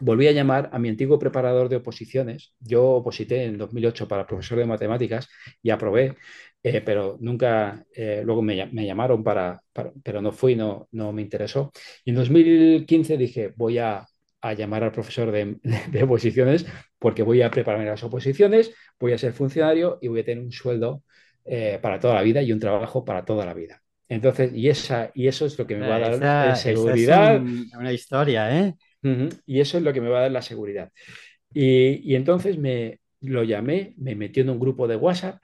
volví a llamar a mi antiguo preparador de oposiciones. Yo oposité en 2008 para profesor de matemáticas y aprobé, eh, pero nunca, luego me, llamaron para, pero no fui, no, no me interesó. Y en 2015 dije, voy a, a llamar al profesor de, de, oposiciones porque voy a prepararme las oposiciones, voy a ser funcionario y voy a tener un sueldo para toda la vida y un trabajo para toda la vida. Entonces, y, esa, y eso es lo que me va a dar seguridad. una historia, ¿eh? Y eso es lo que me va a dar la seguridad. Y, entonces me lo llamé, me metió en un grupo de WhatsApp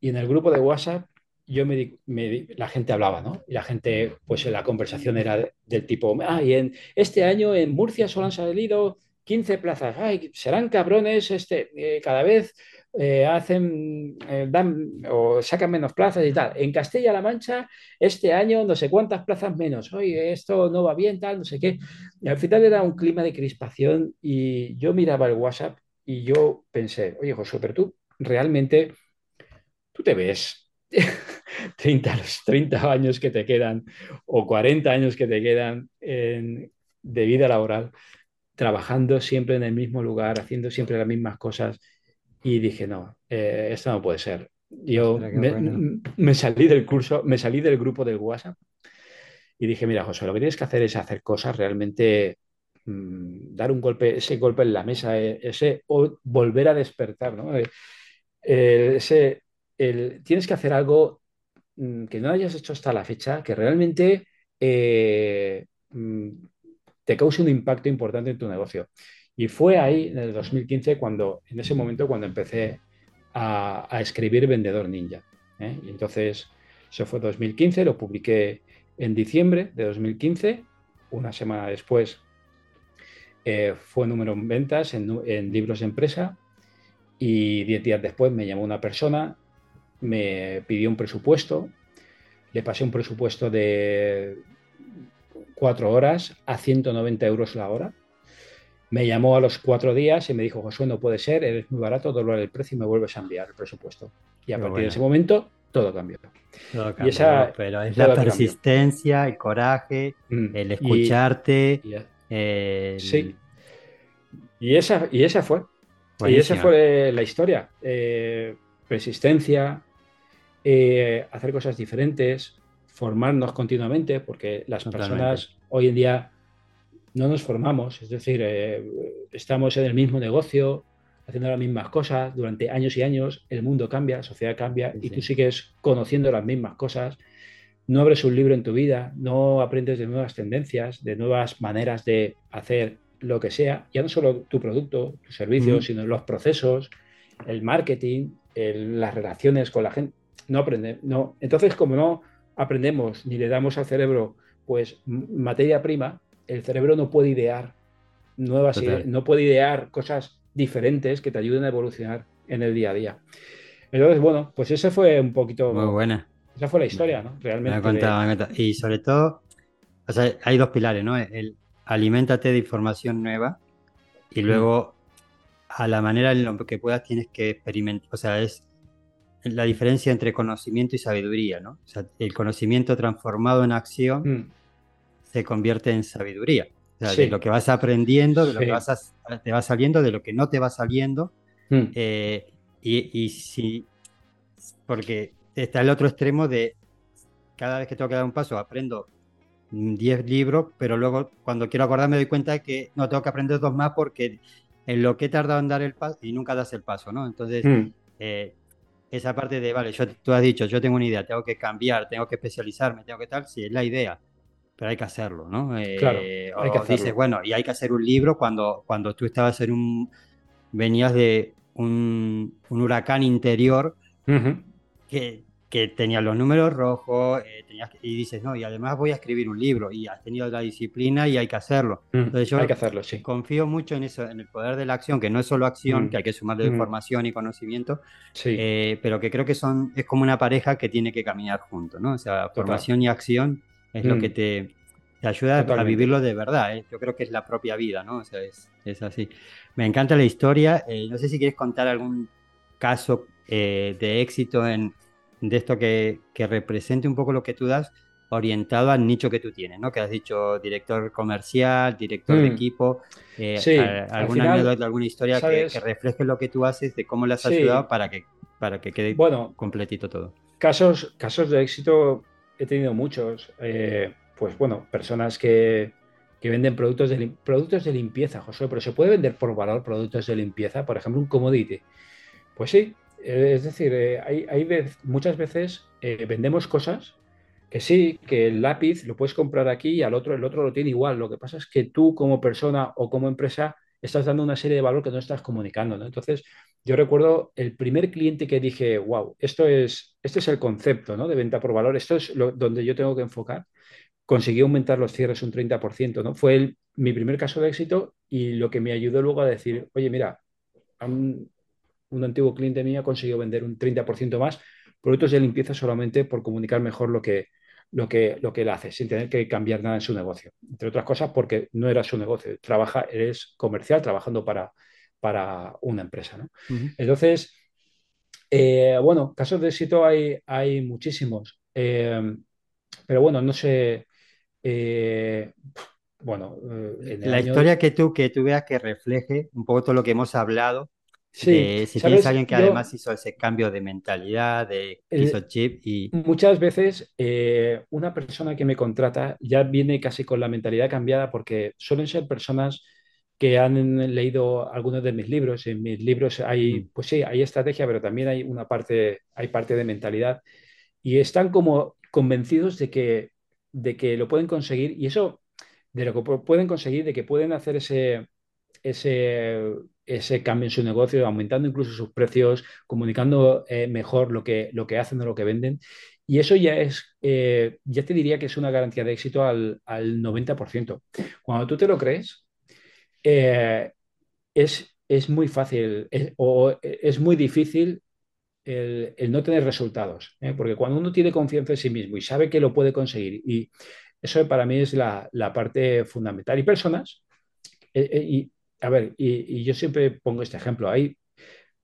y en el grupo de WhatsApp yo me, la gente hablaba, ¿no? Y la gente, pues la conversación era del tipo, ah, y en este año en Murcia solo han salido 15 plazas, ay, serán cabrones, este, eh, cada vez eh, hacen, eh, dan o sacan menos plazas y tal. En Castilla-La Mancha, este año no sé cuántas plazas menos. Oye, esto no va bien, tal, no sé qué. Y al final era un clima de crispación y yo miraba el WhatsApp y yo pensé, oye, José, pero tú realmente, tú te ves 30, los 30 años que te quedan o 40 años que te quedan de vida laboral, trabajando siempre en el mismo lugar, haciendo siempre las mismas cosas y dije, no, eh, esto no puede ser. Yo me, salí del curso, me salí del grupo del WhatsApp y dije, mira, José, lo que tienes que hacer es hacer cosas realmente, mm, dar un golpe, ese golpe en la mesa, eh, ese, o volver a despertar, ¿no? Eh, ese, el, tienes que hacer algo mm, que no hayas hecho hasta la fecha, que realmente mm, te cause un impacto importante en tu negocio. Y fue ahí, en el 2015, cuando, en ese momento, cuando empecé a, escribir Vendedor Ninja. ¿eh? Y entonces, eso fue 2015, lo publiqué en diciembre de 2015. Una semana después eh, fue número en ventas en, en libros de empresa. Y diez días después me llamó una persona, me pidió un presupuesto, le pasé un presupuesto de cuatro horas a 190 euros la hora me llamó a los cuatro días y me dijo, Josué, no puede ser, eres muy barato, doblar el precio y me vuelves a enviar el presupuesto. Y a partir de ese momento, todo cambió. Todo cambió, pero es la persistencia, el coraje, mm, el escucharte. Sí. Y esa, y esa fue. Y esa fue la historia. Eh, persistencia, eh, hacer cosas diferentes, formarnos continuamente, porque las personas hoy en día no nos formamos, es decir, eh, estamos en el mismo negocio, haciendo las mismas cosas durante años y años, el mundo cambia, la sociedad cambia y tú sigues conociendo las mismas cosas, no abres un libro en tu vida, no aprendes de nuevas tendencias, de nuevas maneras de hacer lo que sea, ya no solo tu producto, tu servicio, sino los procesos, el marketing, las relaciones con la gente. No aprende, no. Entonces, como no aprendemos ni le damos al cerebro pues materia prima, el cerebro no puede idear nuevas ideas, no puede idear cosas diferentes que te ayuden a evolucionar en el día a día. Entonces, bueno, pues esa fue un poquito. Muy buena. Esa fue la historia, ¿no? Realmente. Y sobre todo, o sea, hay dos pilares, ¿no? El aliméntate de información nueva y luego a la manera en lo que puedas tienes que experimentar. O sea, es la diferencia entre conocimiento y sabiduría, ¿no? O sea, el conocimiento transformado en acción. Mm se convierte en sabiduría. O sea, de lo que vas aprendiendo, de lo que vas te va saliendo, de lo que no te va saliendo. Mm. Eh, y, y, si, porque está el otro extremo de cada vez que tengo que dar un paso aprendo 10 libros, pero luego cuando quiero acordarme me doy cuenta de que no tengo que aprender dos más porque en lo que he tardado en dar el paso y nunca das el paso, ¿no? Entonces, mm. eh, esa parte de, vale, yo, tú has dicho, yo tengo una idea, tengo que cambiar, tengo que especializarme, tengo que tal, si es la idea pero hay que hacerlo, ¿no? claro, eh, hay que dices, bueno, y hay que hacer un libro cuando, cuando tú estabas en un, venías de un, un huracán interior que, que, tenía los números rojos, eh, tenías y dices, no, y además voy a escribir un libro, y has tenido la disciplina y hay que hacerlo. Entonces yo hay que hacerlo, sí. confío mucho en eso, en el poder de la acción, que no es solo acción, que hay que sumarle información y conocimiento, sí. Eh, pero que creo que son, es como una pareja que tiene que caminar juntos, ¿no? O sea, formación y acción es lo que mm. te, te ayuda a vivirlo de verdad. ¿eh? Yo creo que es la propia vida, ¿no? O sea, es, es así. Me encanta la historia. Eh, no sé si quieres contar algún caso eh, de éxito en, de esto que, que, represente un poco lo que tú das, orientado al nicho que tú tienes, ¿no? Que has dicho director comercial, director de mm. equipo. sí, alguna anécdota, alguna historia que, refleje lo que tú haces, de cómo le has ayudado para que, para que quede bueno, completito todo. Casos, casos de éxito he tenido muchos. Eh, pues bueno, personas que, venden productos de, productos de limpieza, José, pero ¿se puede vender por valor productos de limpieza? Por ejemplo, un commodity. Pues sí, eh, es decir, eh, hay, muchas veces vendemos cosas que sí, que el lápiz lo puedes comprar aquí y al otro el otro lo tiene igual. Lo que pasa es que tú como persona o como empresa estás dando una serie de valor que no estás comunicando. Entonces, yo recuerdo el primer cliente que dije, wow, esto es, este es el concepto ¿no? de venta por valor, esto es lo, donde yo tengo que enfocar. Conseguí aumentar los cierres un 30%, ¿no? Fue mi primer caso de éxito y lo que me ayudó luego a decir, oye, mira, un, antiguo cliente mío consiguió vender un 30% más productos de limpieza solamente por comunicar mejor lo que, lo que, lo que él hace, sin tener que cambiar nada en su negocio. Entre otras cosas, porque no era su negocio, trabaja, eres comercial trabajando para, para una empresa. ¿no? Entonces, eh, bueno, casos de éxito hay, hay muchísimos. Eh, pero bueno, no sé. Eh, bueno, la historia que tú que tú veas que refleje un poco todo lo que hemos hablado Sí, si tienes alguien que además hizo ese cambio de mentalidad, de hizo chip y... Muchas veces eh, una persona que me contrata ya viene casi con la mentalidad cambiada porque suelen ser personas que han leído algunos de mis libros. En mis libros hay, mm. pues sí, hay estrategia, pero también hay una parte, hay parte de mentalidad y están como convencidos de que, de que lo pueden conseguir y eso, de lo que pueden conseguir, de que pueden hacer ese, ese ese cambio en su negocio, aumentando incluso sus precios, comunicando eh, mejor lo que, lo que hacen o lo que venden. Y eso ya es, eh, ya te diría que es una garantía de éxito al, 90%. Cuando tú te lo crees, eh, es, es, muy fácil o es muy difícil el, no tener resultados. Porque cuando uno tiene confianza en sí mismo y sabe que lo puede conseguir, y eso para mí es la, la parte fundamental. Y personas, y a ver, y, yo siempre pongo este ejemplo. Hay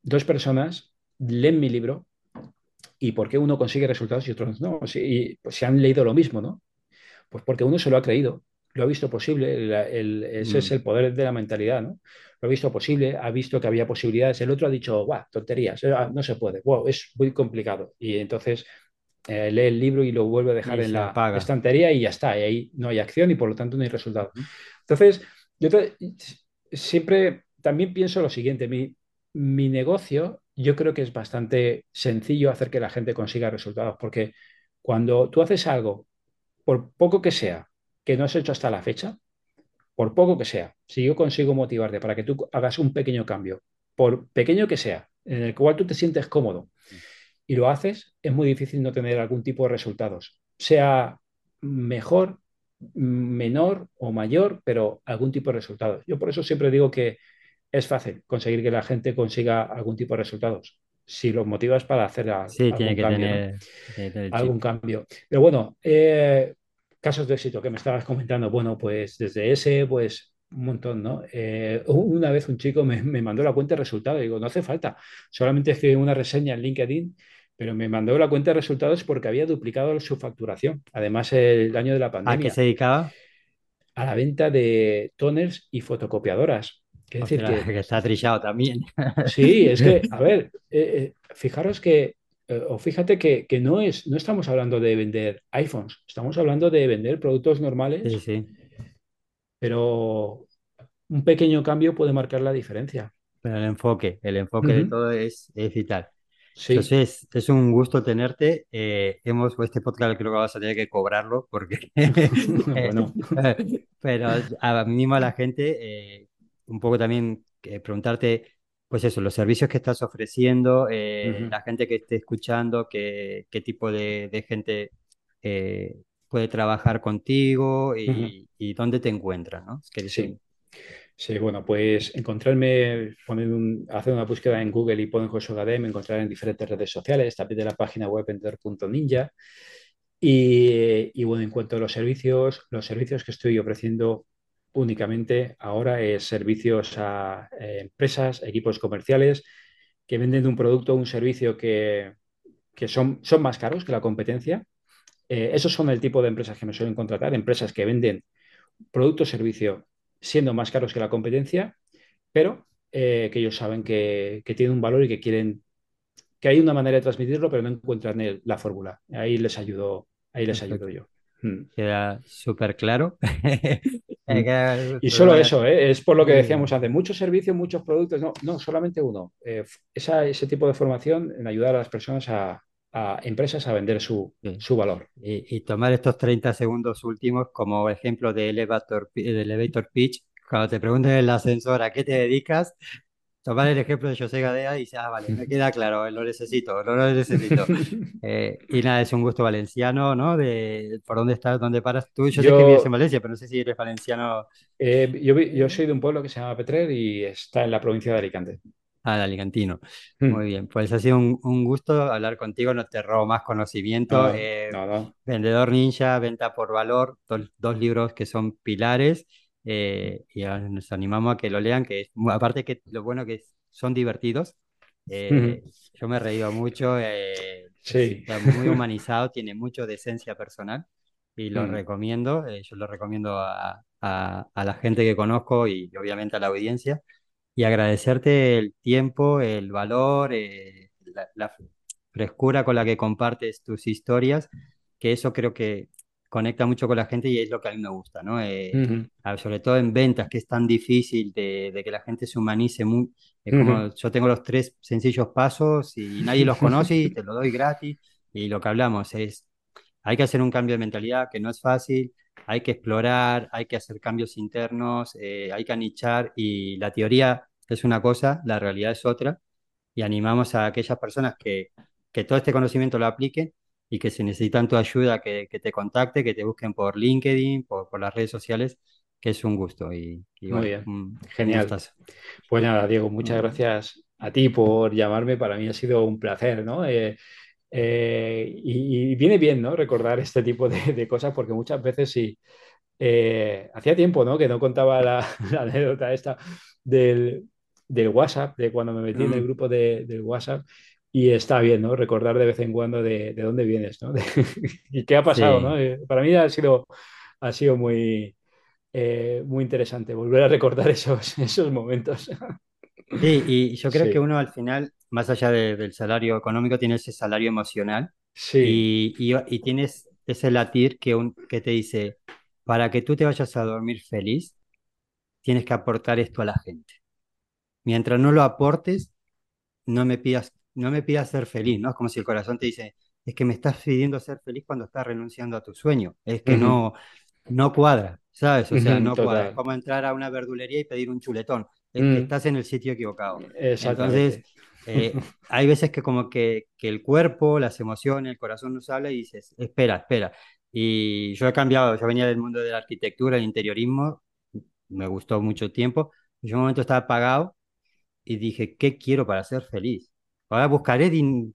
dos personas, leen mi libro y por qué uno consigue resultados y otros no. Y pues se han leído lo mismo, ¿no? Pues porque uno se lo ha creído, lo ha visto posible, ese es mm. el poder de la mentalidad, ¿no? Lo ha visto posible, ha visto que había posibilidades, el otro ha dicho, guau, tonterías, eh, ah, no se puede, wow, es muy complicado. Y entonces eh, lee el libro y lo vuelve a dejar en la estantería y ya está, y ahí no hay acción y por lo tanto no hay resultado. Entonces, yo siempre también pienso lo siguiente, mi, mi negocio yo creo que es bastante sencillo hacer que la gente consiga resultados, porque cuando tú haces algo, por poco que sea, que no has hecho hasta la fecha, por poco que sea, si yo consigo motivarte para que tú hagas un pequeño cambio, por pequeño que sea, en el cual tú te sientes cómodo y lo haces, es muy difícil no tener algún tipo de resultados, sea mejor menor o mayor, pero algún tipo de resultados. Yo por eso siempre digo que es fácil conseguir que la gente consiga algún tipo de resultados. Si los motivas para hacer algún, tiene que cambio, tener, algún cambio. Pero bueno, eh, casos de éxito que me estabas comentando, bueno, pues desde ese, pues un montón, ¿no? Eh, una vez un chico me, me, mandó la cuenta de resultados y digo, no hace falta, solamente escribe una reseña en LinkedIn pero me mandó la cuenta de resultados porque había duplicado su facturación. Además, el año de la pandemia. ¿A qué se dedicaba? A la venta de toners y fotocopiadoras. decir que, está trillado también. Sí, es que, a ver, eh, eh, fijaros que, eh, o fíjate que, no, es, no estamos hablando de vender iPhones, estamos hablando de vender productos normales. Sí, sí. Pero un pequeño cambio puede marcar la diferencia. Pero el enfoque, el enfoque de todo es, es vital. Entonces, es un gusto tenerte. Eh, hemos, este podcast creo que vas a tener que cobrarlo porque... bueno. Pero animo a la gente eh, un poco también eh, preguntarte, pues eso, los servicios que estás ofreciendo, la gente que esté escuchando, qué, qué tipo de, gente puede trabajar contigo y, y, dónde te encuentras, ¿no? que sí. Sí, bueno, pues encontrarme, hacer una búsqueda en Google y poner José me encontrar en diferentes redes sociales, también de la página web enter.ninja. Y, bueno, en cuanto a los servicios, los servicios que estoy ofreciendo únicamente ahora es servicios a eh, empresas, equipos comerciales que venden un producto o un servicio que, son, son más caros que la competencia. Eh, esos son el tipo de empresas que me suelen contratar, empresas que venden producto o servicio siendo más caros que la competencia, pero eh, que ellos saben que, que tienen un valor y que quieren que hay una manera de transmitirlo, pero no encuentran la fórmula. Ahí les ayudo, ahí les ayudo yo. Hmm. Queda súper claro. Hmm. y solo eso, ¿eh? es por lo que decíamos antes, muchos servicios, muchos productos, no, no solamente uno. Eh, ese tipo de formación en ayudar a las personas a, empresas a vender su, valor. Y, tomar estos 30 segundos últimos como ejemplo de elevator, de elevator pitch, cuando te pregunten en el ascensor a qué te dedicas, tomar el ejemplo de José Gadea y dice, ah, vale, me queda claro, lo necesito, lo necesito. Eh, y nada, es un gusto valenciano, ¿no? De por dónde estás, dónde paras tú. Yo, sé que vives en Valencia, pero no sé si eres valenciano. Eh, yo, yo, soy de un pueblo que se llama Petrer y está en la provincia de Alicante. Ah, de Alicantino. Hmm. Muy bien, pues ha sido un, un, gusto hablar contigo, no te robo más conocimiento. Eh, Vendedor Ninja, Venta por Valor, dos libros que son pilares eh, y nos animamos a que lo lean, que aparte que lo bueno que son divertidos. Eh, yo me he reído mucho, eh, está muy humanizado, tiene mucho de esencia personal y lo mm. recomiendo, yo lo recomiendo a, a, la gente que conozco y obviamente a la audiencia y agradecerte el tiempo, el valor, la, la, frescura con la que compartes tus historias, que eso creo que conecta mucho con la gente y es lo que a mí me gusta, ¿no? Eh, sobre todo en ventas, que es tan difícil de, que la gente se humanice. Muy, es como yo tengo los tres sencillos pasos y nadie los conoce y te lo doy gratis. Y lo que hablamos es, hay que hacer un cambio de mentalidad que no es fácil, hay que explorar, hay que hacer cambios internos, eh, hay que anichar y la teoría es una cosa, la realidad es otra. Y animamos a aquellas personas que, que todo este conocimiento lo apliquen y que si necesitan tu ayuda, que, te contacte, que te busquen por LinkedIn, por, las redes sociales, que es un gusto. Y, Muy bien, genial. pues nada, Diego, muchas gracias a ti por llamarme. Para mí ha sido un placer, ¿no? Eh, eh, y, viene bien, ¿no? Recordar este tipo de, cosas porque muchas veces sí. Eh, hacía tiempo, ¿no? Que no contaba la, anécdota esta del, WhatsApp, de cuando me metí en el mm. grupo de, del WhatsApp y está bien, ¿no? Recordar de vez en cuando de, dónde vienes, ¿no? y qué ha pasado, ¿no? Eh, para mí ha sido, ha sido muy, eh, muy interesante volver a recordar esos, esos momentos. Sí, y yo creo que uno al final, más allá del salario económico, tiene ese salario emocional. Sí. Y, y, tienes ese latir que, un, que te dice, para que tú te vayas a dormir feliz, tienes que aportar esto a la gente. Mientras no lo aportes, no me pidas no me pidas ser feliz, ¿no? Es como si el corazón te dice, es que me estás pidiendo ser feliz cuando estás renunciando a tu sueño. Es que no, no cuadra, ¿sabes? O sea, no cuadra. Es como entrar a una verdulería y pedir un chuletón. Es que mm. estás en el sitio equivocado. Entonces, eh, hay veces que como que, que, el cuerpo, las emociones, el corazón nos habla y dices, espera, espera. Y yo he cambiado, yo venía del mundo de la arquitectura, el interiorismo, me gustó mucho tiempo. Yo en un momento estaba apagado y dije, ¿qué quiero para ser feliz? Ahora buscaré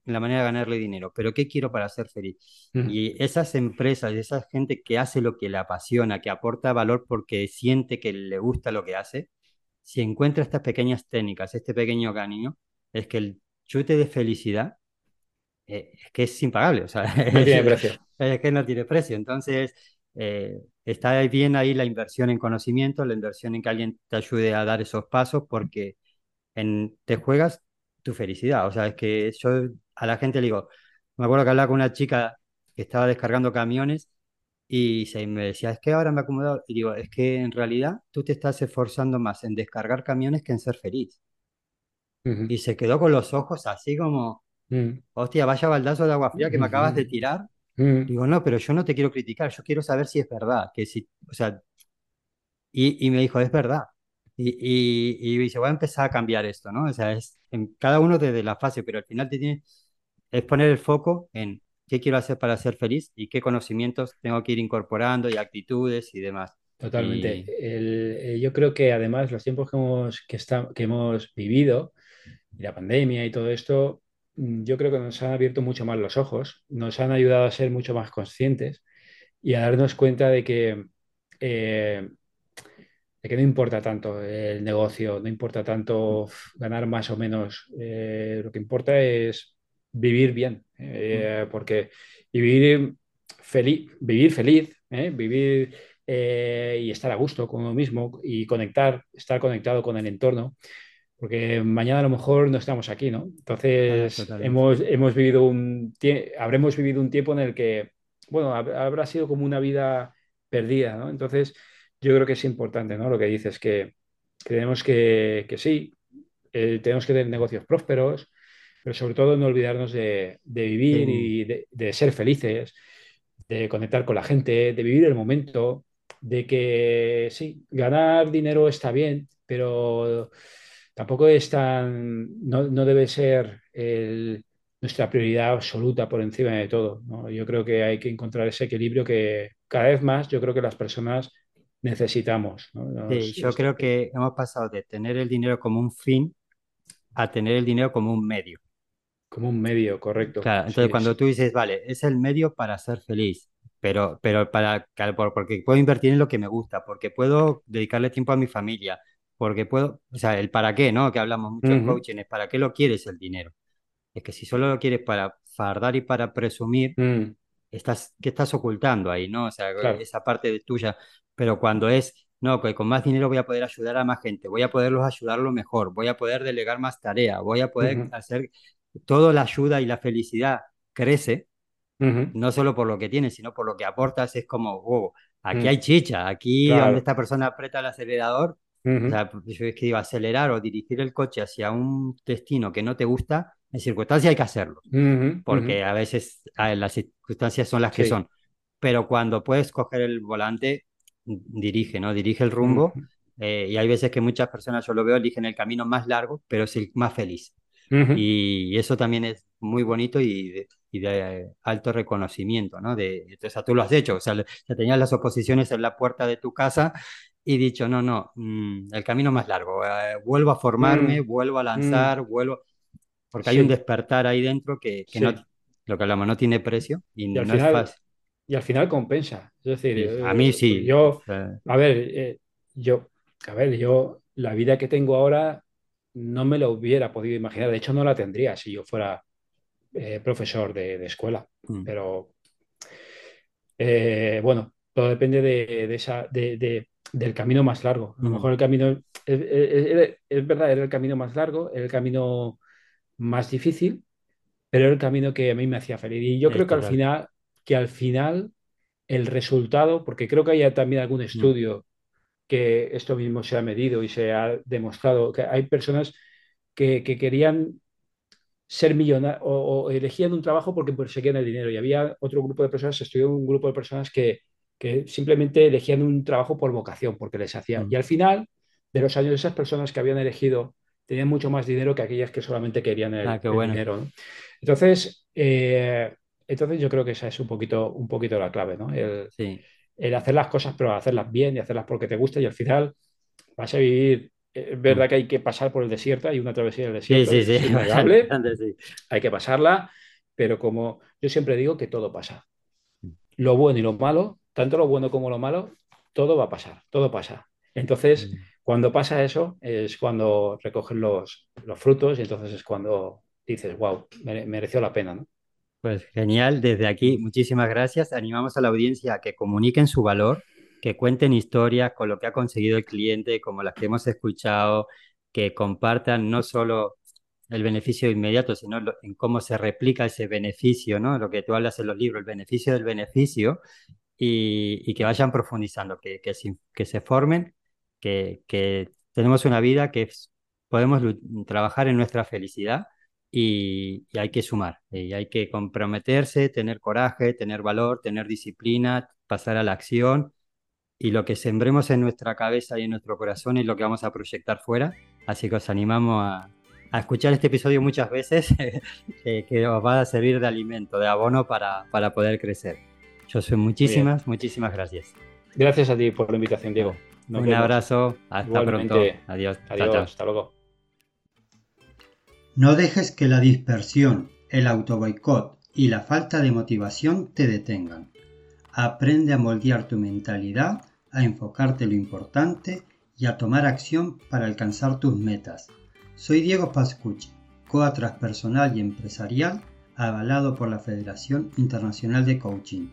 la manera de ganarle dinero, pero ¿qué quiero para ser feliz? Y esas empresas, esa gente que hace lo que le apasiona, que aporta valor porque siente que le gusta lo que hace, si encuentra estas pequeñas técnicas, este pequeño cariño, es que el chute de felicidad eh, es que es impagable. O sea, no tiene precio. Es que no tiene precio. Entonces, eh, está bien ahí la inversión en conocimiento, la inversión en que alguien te ayude a dar esos pasos, porque en, te juegas tu felicidad. O sea, es que yo a la gente le digo, me acuerdo que hablaba con una chica que estaba descargando camiones y se me decía, es que ahora me he acomodado. Y digo, es que en realidad tú te estás esforzando más en descargar camiones que en ser feliz. Y se quedó con los ojos así como, mm. hostia, vaya baldazo de agua fría que me acabas de tirar. Mm. Digo, no, pero yo no te quiero criticar, yo quiero saber si es verdad, que si, o sea, y, y me dijo, es verdad. Y, y, se va a empezar a cambiar esto, ¿no? O sea, es en cada uno desde la fase, pero al final te tiene, es poner el foco en qué quiero hacer para ser feliz y qué conocimientos tengo que ir incorporando y actitudes y demás. Totalmente. Eh, yo creo que además los tiempos que hemos, que, está, que hemos vivido, y la pandemia y todo esto, mm, yo creo que nos han abierto mucho más los ojos, nos han ayudado a ser mucho más conscientes y a darnos cuenta de que, eh, de que no importa tanto el negocio, no importa tanto ganar más o menos, eh, lo que importa es vivir bien, eh, porque y vivir feliz, vivir feliz, vivir y estar a gusto con uno mismo y conectar, estar conectado con el entorno porque mañana a lo mejor no estamos aquí, ¿no? Entonces, hemos, hemos vivido un habremos vivido un tiempo en el que, bueno, habrá sido como una vida perdida, ¿no? Entonces, yo creo que es importante, ¿no? Lo que dices, que creemos que, que sí, eh, tenemos que tener negocios prósperos, pero sobre todo no olvidarnos de, vivir y de, de, ser felices, de conectar con la gente, de vivir el momento, de que sí, ganar dinero está bien, pero tampoco es tan, no, debe ser nuestra prioridad absoluta por encima de todo. Yo creo que hay que encontrar ese equilibrio que cada vez más yo creo que las personas necesitamos. sí, yo creo que hemos pasado de tener el dinero como un fin a tener el dinero como un medio. Como un medio, correcto. Claro, entonces cuando tú dices, vale, es el medio para ser feliz, pero, pero para, porque puedo invertir en lo que me gusta, porque puedo dedicarle tiempo a mi familia, porque puedo, o sea, el para qué, ¿no? Que hablamos mucho en coaching, es para qué lo quieres el dinero. Es que si solo lo quieres para fardar y para presumir, mm. estás, ¿qué estás ocultando ahí, no? O sea, esa parte de tuya. Pero cuando es, no, que con más dinero voy a poder ayudar a más gente, voy a poderlos ayudarlo mejor, voy a poder delegar más tareas, voy a poder hacer toda la ayuda y la felicidad crece, no solo por lo que tienes, sino por lo que aportas, es como, wow, aquí mm. hay chicha, aquí donde esta persona aprieta el acelerador, o sea, yo es que digo, acelerar o dirigir el coche hacia un destino que no te gusta, en circunstancias hay que hacerlo, porque a veces las circunstancias son las que son. Pero cuando puedes coger el volante, dirige, ¿no? Dirige el rumbo. Eh, y hay veces que muchas personas, yo lo veo, eligen el camino más largo, pero es el más feliz. Y, eso también es muy bonito y de, alto reconocimiento, ¿no? De, o sea, tú lo has hecho, o sea, tenías las oposiciones en la puerta de tu casa y dicho, no, no, mm, el camino más largo, eh, vuelvo a formarme, mm, vuelvo a mm. lanzar, vuelvo, porque hay un despertar ahí dentro que, no, lo que hablamos no tiene precio y, no es fácil. Y al final compensa. Es decir, a mí sí. Yo, a ver, eh, yo, a ver, yo la vida que tengo ahora no me lo hubiera podido imaginar. De hecho, no la tendría si yo fuera eh, profesor de, escuela. Pero bueno, todo depende de, esa, de, del camino más largo. A lo mejor el camino, es, verdad, era el camino más largo, era el camino más difícil, pero era el camino que a mí me hacía feliz. Y yo creo que al final, que al final el resultado, porque creo que hay también algún estudio que esto mismo se ha medido y se ha demostrado, que hay personas que, querían ser millonarios o, elegían un trabajo porque perseguían el dinero. Y había otro grupo de personas, estudió un grupo de personas que que simplemente elegían un trabajo por vocación, porque les hacían. Mm. Y al final de los años, esas personas que habían elegido tenían mucho más dinero que aquellas que solamente querían el, ah, dinero. Entonces, eh, entonces yo creo que esa es un poquito, un poquito la clave, ¿no? El, el, hacer las cosas, pero hacerlas bien y hacerlas porque te gusta y al final vas a vivir. Es verdad que hay que pasar por el desierto, hay una travesía del desierto. Sí, sí, sí. hay que pasarla, pero como yo siempre digo que todo pasa. Mm. Lo bueno y lo malo tanto lo bueno como lo malo, todo va a pasar, todo pasa. Entonces, mm. cuando pasa eso, es cuando recogen los, los, frutos y entonces es cuando dices, wow, mereció la pena, ¿no? Pues genial, desde aquí, muchísimas gracias. Animamos a la audiencia a que comuniquen su valor, que cuenten historias con lo que ha conseguido el cliente, como las que hemos escuchado, que compartan no solo el beneficio inmediato, sino en cómo se replica ese beneficio, ¿no? Lo que tú hablas en los libros, el beneficio del beneficio, y, que vayan profundizando, que, que, que se formen, que, que, tenemos una vida que podemos trabajar en nuestra felicidad y, hay que sumar, y hay que comprometerse, tener coraje, tener valor, tener disciplina, pasar a la acción y lo que sembremos en nuestra cabeza y en nuestro corazón es lo que vamos a proyectar fuera. Así que os animamos a, a escuchar este episodio muchas veces, que, os va a servir de alimento, de abono para, para poder crecer. José, muchísimas, muchísimas gracias. Gracias a ti por la invitación, Diego. Un abrazo, hasta pronto. Adiós. Adiós, hasta luego. No dejes que la dispersión, el autoboicot y la falta de motivación te detengan. Aprende a moldear tu mentalidad, a enfocarte lo importante y a tomar acción para alcanzar tus metas. Soy Diego Pascucci, coach transpersonal y empresarial avalado por la Federación Internacional de Coaching.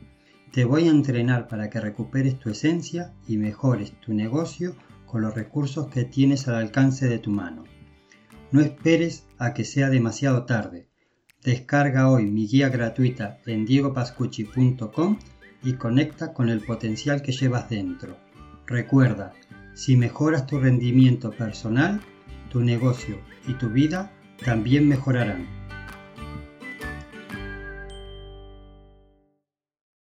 Te voy a entrenar para que recuperes tu esencia y mejores tu negocio con los recursos que tienes al alcance de tu mano. No esperes a que sea demasiado tarde. Descarga hoy mi guía gratuita en diegopascucci.com y conecta con el potencial que llevas dentro. Recuerda, si mejoras tu rendimiento personal, tu negocio y tu vida también mejorarán.